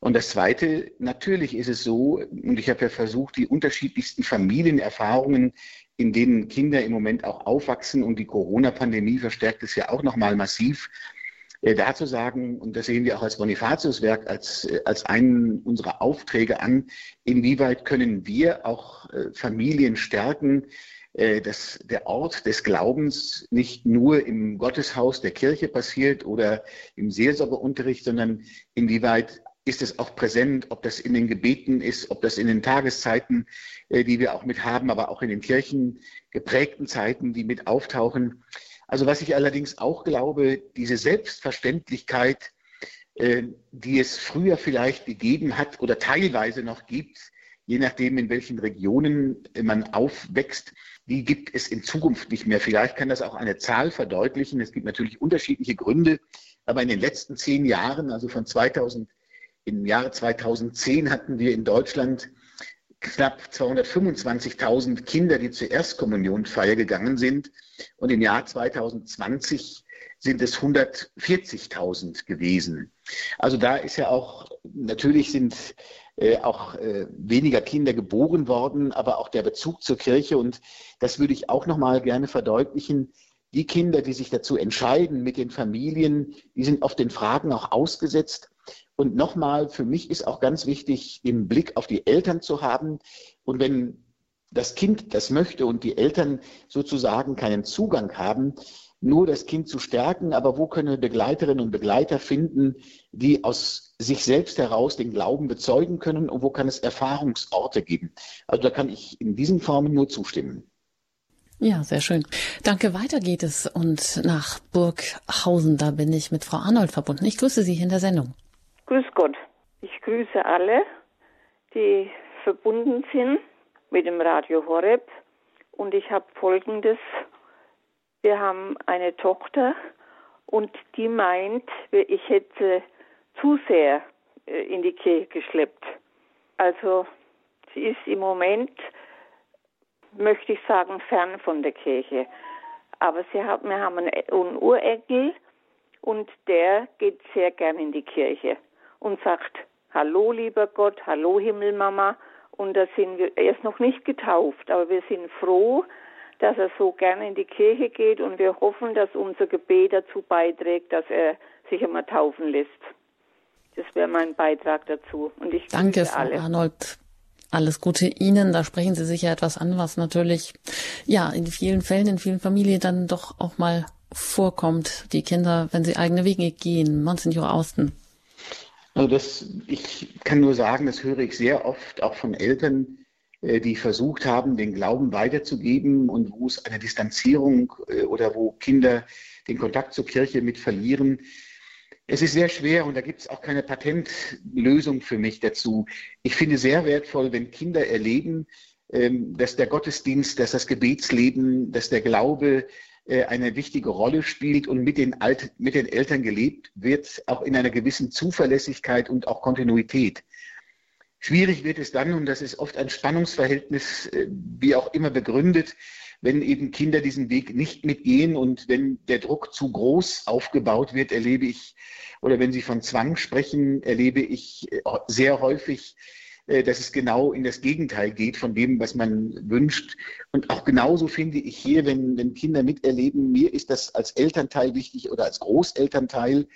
Und das Zweite, natürlich ist es so, und ich habe ja versucht, die unterschiedlichsten Familienerfahrungen, in denen Kinder im Moment auch aufwachsen, und die Corona-Pandemie verstärkt es ja auch nochmal massiv, äh, dazu sagen, und das sehen wir auch als Bonifatiuswerk als, äh, als einen unserer Aufträge an, inwieweit können wir auch äh, Familien stärken, dass der Ort des Glaubens nicht nur im Gotteshaus der Kirche passiert oder im Seelsorgeunterricht, sondern inwieweit ist es auch präsent, ob das in den Gebeten ist, ob das in den Tageszeiten, die wir auch mit haben, aber auch in den Kirchen geprägten Zeiten, die mit auftauchen. Also was ich allerdings auch glaube, diese Selbstverständlichkeit, äh, die es früher vielleicht gegeben hat oder teilweise noch gibt, je nachdem, in welchen Regionen man aufwächst, die gibt es in Zukunft nicht mehr. Vielleicht kann das auch eine Zahl verdeutlichen. Es gibt natürlich unterschiedliche Gründe, aber in den letzten zehn Jahren, also von 2000, im Jahre 2010 hatten wir in Deutschland knapp 225.000 Kinder, die zur Erstkommunionfeier gegangen sind. Und im Jahr 2020 sind es 140.000 gewesen. Also da ist ja auch, natürlich sind äh, auch äh, weniger Kinder geboren worden, aber auch der Bezug zur Kirche. Und das würde ich auch nochmal gerne verdeutlichen. Die Kinder, die sich dazu entscheiden mit den Familien, die sind oft den Fragen auch ausgesetzt. Und nochmal, für mich ist auch ganz wichtig, den Blick auf die Eltern zu haben. Und wenn das Kind das möchte und die Eltern sozusagen keinen Zugang haben, nur das Kind zu stärken, aber wo können Begleiterinnen und Begleiter finden, die aus sich selbst heraus den Glauben bezeugen können und wo kann es Erfahrungsorte geben? Also da kann ich in diesen Formen nur zustimmen. Ja, sehr schön. Danke. Weiter geht es und nach Burghausen, da bin ich mit Frau Arnold verbunden. Ich grüße Sie in der Sendung. Grüß Gott. Ich grüße alle, die verbunden sind mit dem Radio Horeb. Und ich habe Folgendes. Wir haben eine Tochter und die meint, ich hätte zu sehr äh, in die Kirche geschleppt. Also sie ist im Moment, möchte ich sagen, fern von der Kirche. Aber sie hat, wir haben einen Urenkel und der geht sehr gern in die Kirche und sagt, Hallo lieber Gott, Hallo Himmelmama. Und da sind wir, er ist noch nicht getauft, aber wir sind froh, dass er so gerne in die Kirche geht und wir hoffen, dass unser Gebet dazu beiträgt, dass er sich immer taufen lässt. Das wäre mein Beitrag dazu. Und ich Danke, Frau alle. Arnold. Alles Gute Ihnen. Da sprechen Sie sicher etwas an, was natürlich, ja, in vielen Fällen, in vielen Familien dann doch auch mal vorkommt. Die Kinder, wenn sie eigene Wege gehen. Monsignor Austen. Also das, ich kann nur sagen, das höre ich sehr oft auch von Eltern, äh, die versucht haben, den Glauben weiterzugeben und wo es eine Distanzierung äh, oder wo Kinder den Kontakt zur Kirche mit verlieren. Es ist sehr schwer und da gibt es auch keine Patentlösung für mich dazu. Ich finde sehr wertvoll, wenn Kinder erleben, ähm, dass der Gottesdienst, dass das Gebetsleben, dass der Glaube eine wichtige Rolle spielt und mit den, Alt mit den Eltern gelebt wird, auch in einer gewissen Zuverlässigkeit und auch Kontinuität. Schwierig wird es dann, und das ist oft ein Spannungsverhältnis, äh, wie auch immer begründet, wenn eben Kinder diesen Weg nicht mitgehen und wenn der Druck zu groß aufgebaut wird, erlebe ich, oder wenn Sie von Zwang sprechen, erlebe ich äh, sehr häufig, äh, dass es genau in das Gegenteil geht von dem, was man wünscht. Und auch genauso finde ich hier, wenn, wenn Kinder miterleben, mir ist das als Elternteil wichtig oder als Großelternteil.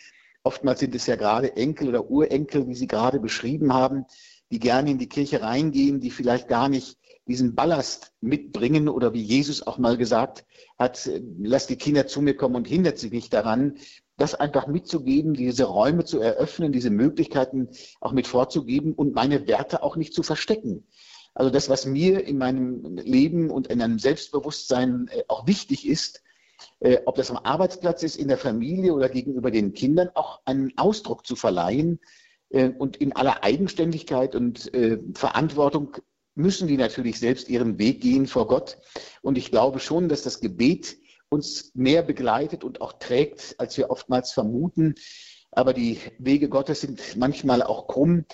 Oftmals sind es ja gerade Enkel oder Urenkel, wie Sie gerade beschrieben haben, die gerne in die Kirche reingehen, die vielleicht gar nicht diesen Ballast mitbringen oder wie Jesus auch mal gesagt hat, lass die Kinder zu mir kommen und hindert sie nicht daran, das einfach mitzugeben, diese Räume zu eröffnen, diese Möglichkeiten auch mit vorzugeben und meine Werte auch nicht zu verstecken. Also das, was mir in meinem Leben und in einem Selbstbewusstsein äh, auch wichtig ist, äh, ob das am Arbeitsplatz ist, in der Familie oder gegenüber den Kindern, auch einen Ausdruck zu verleihen, äh, und in aller Eigenständigkeit und Verantwortung müssen die natürlich selbst ihren Weg gehen vor Gott. Und ich glaube schon, dass das Gebet uns mehr begleitet und auch trägt, als wir oftmals vermuten. Aber die Wege Gottes sind manchmal auch krumm.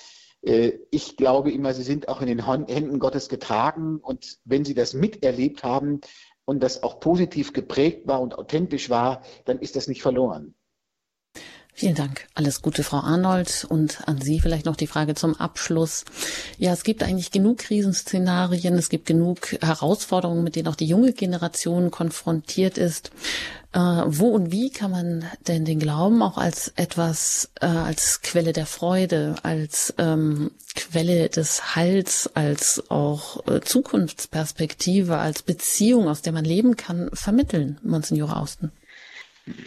Äh, ich glaube immer, sie sind auch in den Händen Gottes getragen. Und wenn sie das miterlebt haben und das auch positiv geprägt war und authentisch war, dann ist das nicht verloren. Vielen Dank. Alles Gute, Frau Arnold. Und an Sie vielleicht noch die Frage zum Abschluss. Ja, es gibt eigentlich genug Krisenszenarien, es gibt genug Herausforderungen, mit denen auch die junge Generation konfrontiert ist. Äh, wo und wie kann man denn den Glauben auch als etwas, äh, als Quelle der Freude, als ähm, Quelle des Heils, als auch äh, Zukunftsperspektive, als Beziehung, aus der man leben kann, vermitteln, Monsignore Austen?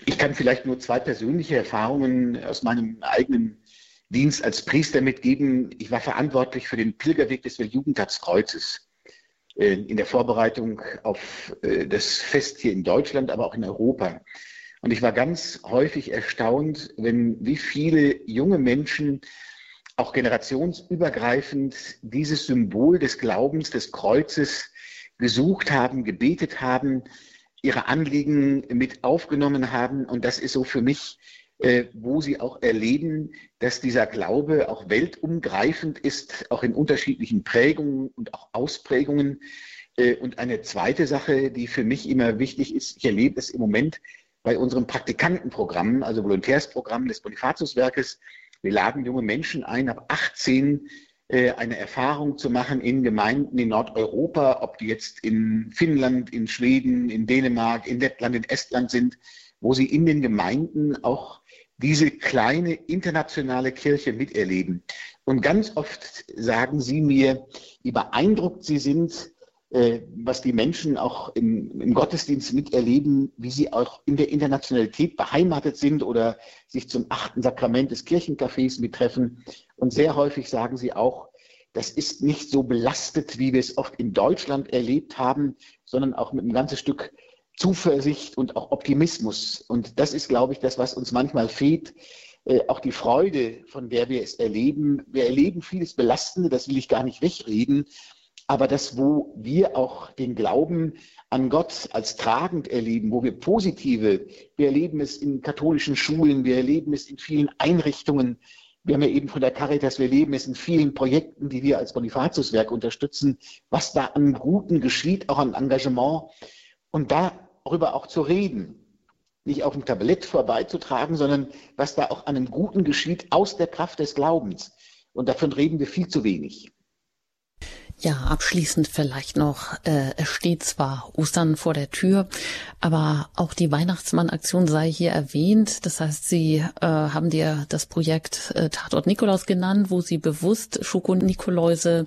Ich kann vielleicht nur zwei persönliche Erfahrungen aus meinem eigenen Dienst als Priester mitgeben. Ich war verantwortlich für den Pilgerweg des Weltjugendtagskreuzes äh, in der Vorbereitung auf äh, das Fest hier in Deutschland, aber auch in Europa. Und ich war ganz häufig erstaunt, wenn wie viele junge Menschen auch generationsübergreifend dieses Symbol des Glaubens, des Kreuzes gesucht haben, gebetet haben, ihre Anliegen mit aufgenommen haben. Und das ist so für mich, äh, wo sie auch erleben, dass dieser Glaube auch weltumgreifend ist, auch in unterschiedlichen Prägungen und auch Ausprägungen. Äh, und eine zweite Sache, die für mich immer wichtig ist, ich erlebe es im Moment bei unserem Praktikantenprogramm, also Volontärsprogramm des Bonifatiuswerkes. Wir laden junge Menschen ein, ab 18 äh, eine Erfahrung zu machen in Gemeinden in Nordeuropa, ob die jetzt in Finnland, in Schweden, in Dänemark, in Lettland, in Estland sind, wo sie in den Gemeinden auch diese kleine internationale Kirche miterleben. Und ganz oft sagen sie mir, wie beeindruckt sie sind, äh, was die Menschen auch im, im, Gottesdienst miterleben, wie sie auch in der Internationalität beheimatet sind oder sich zum achten Sakrament des Kirchencafés mittreffen. Und sehr häufig sagen sie auch, das ist nicht so belastet, wie wir es oft in Deutschland erlebt haben, sondern auch mit einem ganzen Stück Zuversicht und auch Optimismus. Und das ist, glaube ich, das, was uns manchmal fehlt. Äh, auch die Freude, von der wir es erleben. Wir erleben vieles Belastende, das will ich gar nicht wegreden. Aber das, wo wir auch den Glauben an Gott als tragend erleben, wo wir positive, wir erleben es in katholischen Schulen, wir erleben es in vielen Einrichtungen, wir haben ja eben von der Caritas, wir leben es in vielen Projekten, die wir als Bonifatiuswerk unterstützen, was da an Guten geschieht, auch an Engagement und darüber auch zu reden. Nicht auf dem Tablett vorbeizutragen, sondern was da auch an einem Guten geschieht aus der Kraft des Glaubens. Und davon reden wir viel zu wenig. Ja, abschließend vielleicht noch, äh, es steht zwar Ostern vor der Tür, aber auch die Weihnachtsmann-Aktion sei hier erwähnt. Das heißt, Sie äh, haben dir das Projekt äh, Tatort Nikolaus genannt, wo Sie bewusst Schoko-Nikoläuse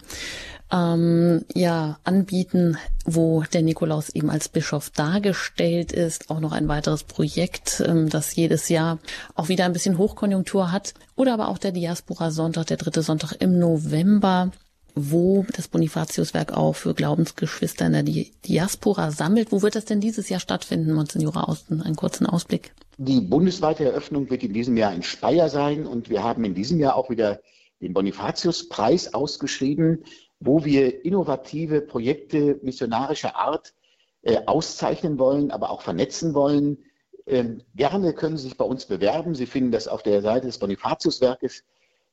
ähm, ja anbieten, wo der Nikolaus eben als Bischof dargestellt ist. Auch noch ein weiteres Projekt, ähm, das jedes Jahr auch wieder ein bisschen Hochkonjunktur hat. Oder aber auch der Diaspora Sonntag, der dritte Sonntag im November wo das Bonifatiuswerk auch für Glaubensgeschwister in der Diaspora sammelt. Wo wird das denn dieses Jahr stattfinden, Monsignore Austen? Einen kurzen Ausblick. Die bundesweite Eröffnung wird in diesem Jahr in Speyer sein und wir haben in diesem Jahr auch wieder den Bonifatius-Preis ausgeschrieben, wo wir innovative Projekte missionarischer Art äh, auszeichnen wollen, aber auch vernetzen wollen. Ähm, gerne können Sie sich bei uns bewerben. Sie finden das auf der Seite des Bonifatius-Werkes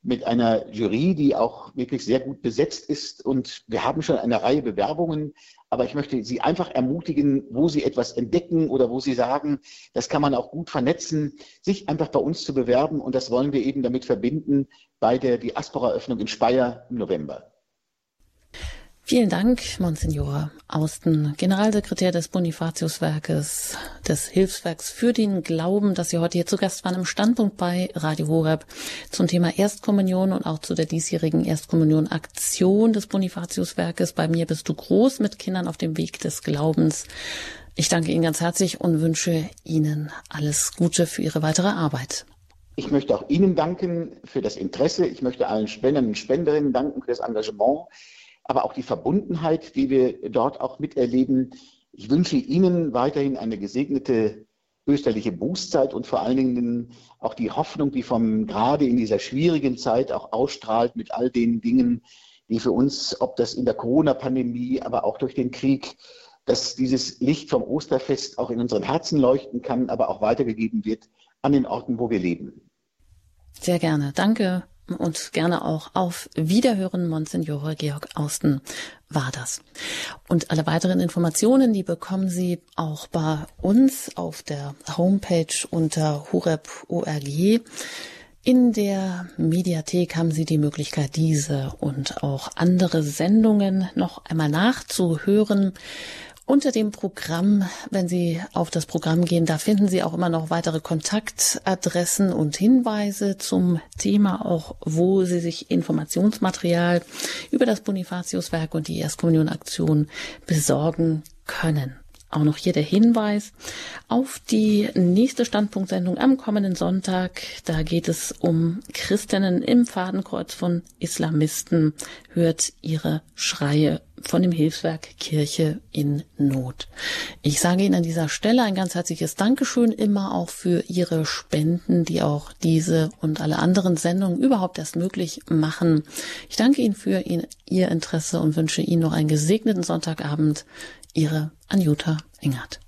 mit einer Jury, die auch wirklich sehr gut besetzt ist. Und wir haben schon eine Reihe Bewerbungen. Aber ich möchte Sie einfach ermutigen, wo Sie etwas entdecken oder wo Sie sagen, das kann man auch gut vernetzen, sich einfach bei uns zu bewerben. Und das wollen wir eben damit verbinden bei der Diaspora-Öffnung in Speyer im November. Vielen Dank, Monsignor Austen, Generalsekretär des Bonifatiuswerkes, des Hilfswerks für den Glauben, dass Sie heute hier zu Gast waren im Standpunkt bei Radio Horeb zum Thema Erstkommunion und auch zu der diesjährigen Erstkommunion-Aktion des Bonifatiuswerkes. Bei mir bist du groß mit Kindern auf dem Weg des Glaubens. Ich danke Ihnen ganz herzlich und wünsche Ihnen alles Gute für Ihre weitere Arbeit. Ich möchte auch Ihnen danken für das Interesse. Ich möchte allen Spendern und Spenderinnen danken für das Engagement aber auch die Verbundenheit, die wir dort auch miterleben. Ich wünsche Ihnen weiterhin eine gesegnete österliche Bußzeit und vor allen Dingen auch die Hoffnung, die vom gerade in dieser schwierigen Zeit auch ausstrahlt mit all den Dingen, die für uns, ob das in der Corona-Pandemie, aber auch durch den Krieg, dass dieses Licht vom Osterfest auch in unseren Herzen leuchten kann, aber auch weitergegeben wird an den Orten, wo wir leben. Sehr gerne. Danke und gerne auch auf Wiederhören. Monsignore Georg Austen war das. Und alle weiteren Informationen, die bekommen Sie auch bei uns auf der Homepage unter horeb.org. In der Mediathek haben Sie die Möglichkeit, diese und auch andere Sendungen noch einmal nachzuhören. Unter dem Programm, wenn Sie auf das Programm gehen, da finden Sie auch immer noch weitere Kontaktadressen und Hinweise zum Thema, auch wo Sie sich Informationsmaterial über das Bonifatiuswerk und die Erstkommunionaktion besorgen können. Auch noch hier der Hinweis auf die nächste Standpunktsendung am kommenden Sonntag. Da geht es um Christinnen im Fadenkreuz von Islamisten. Hört ihre Schreie von dem Hilfswerk Kirche in Not. Ich sage Ihnen an dieser Stelle ein ganz herzliches Dankeschön immer auch für Ihre Spenden, die auch diese und alle anderen Sendungen überhaupt erst möglich machen. Ich danke Ihnen für Ihr Interesse und wünsche Ihnen noch einen gesegneten Sonntagabend. Ihre Anjuta Engert.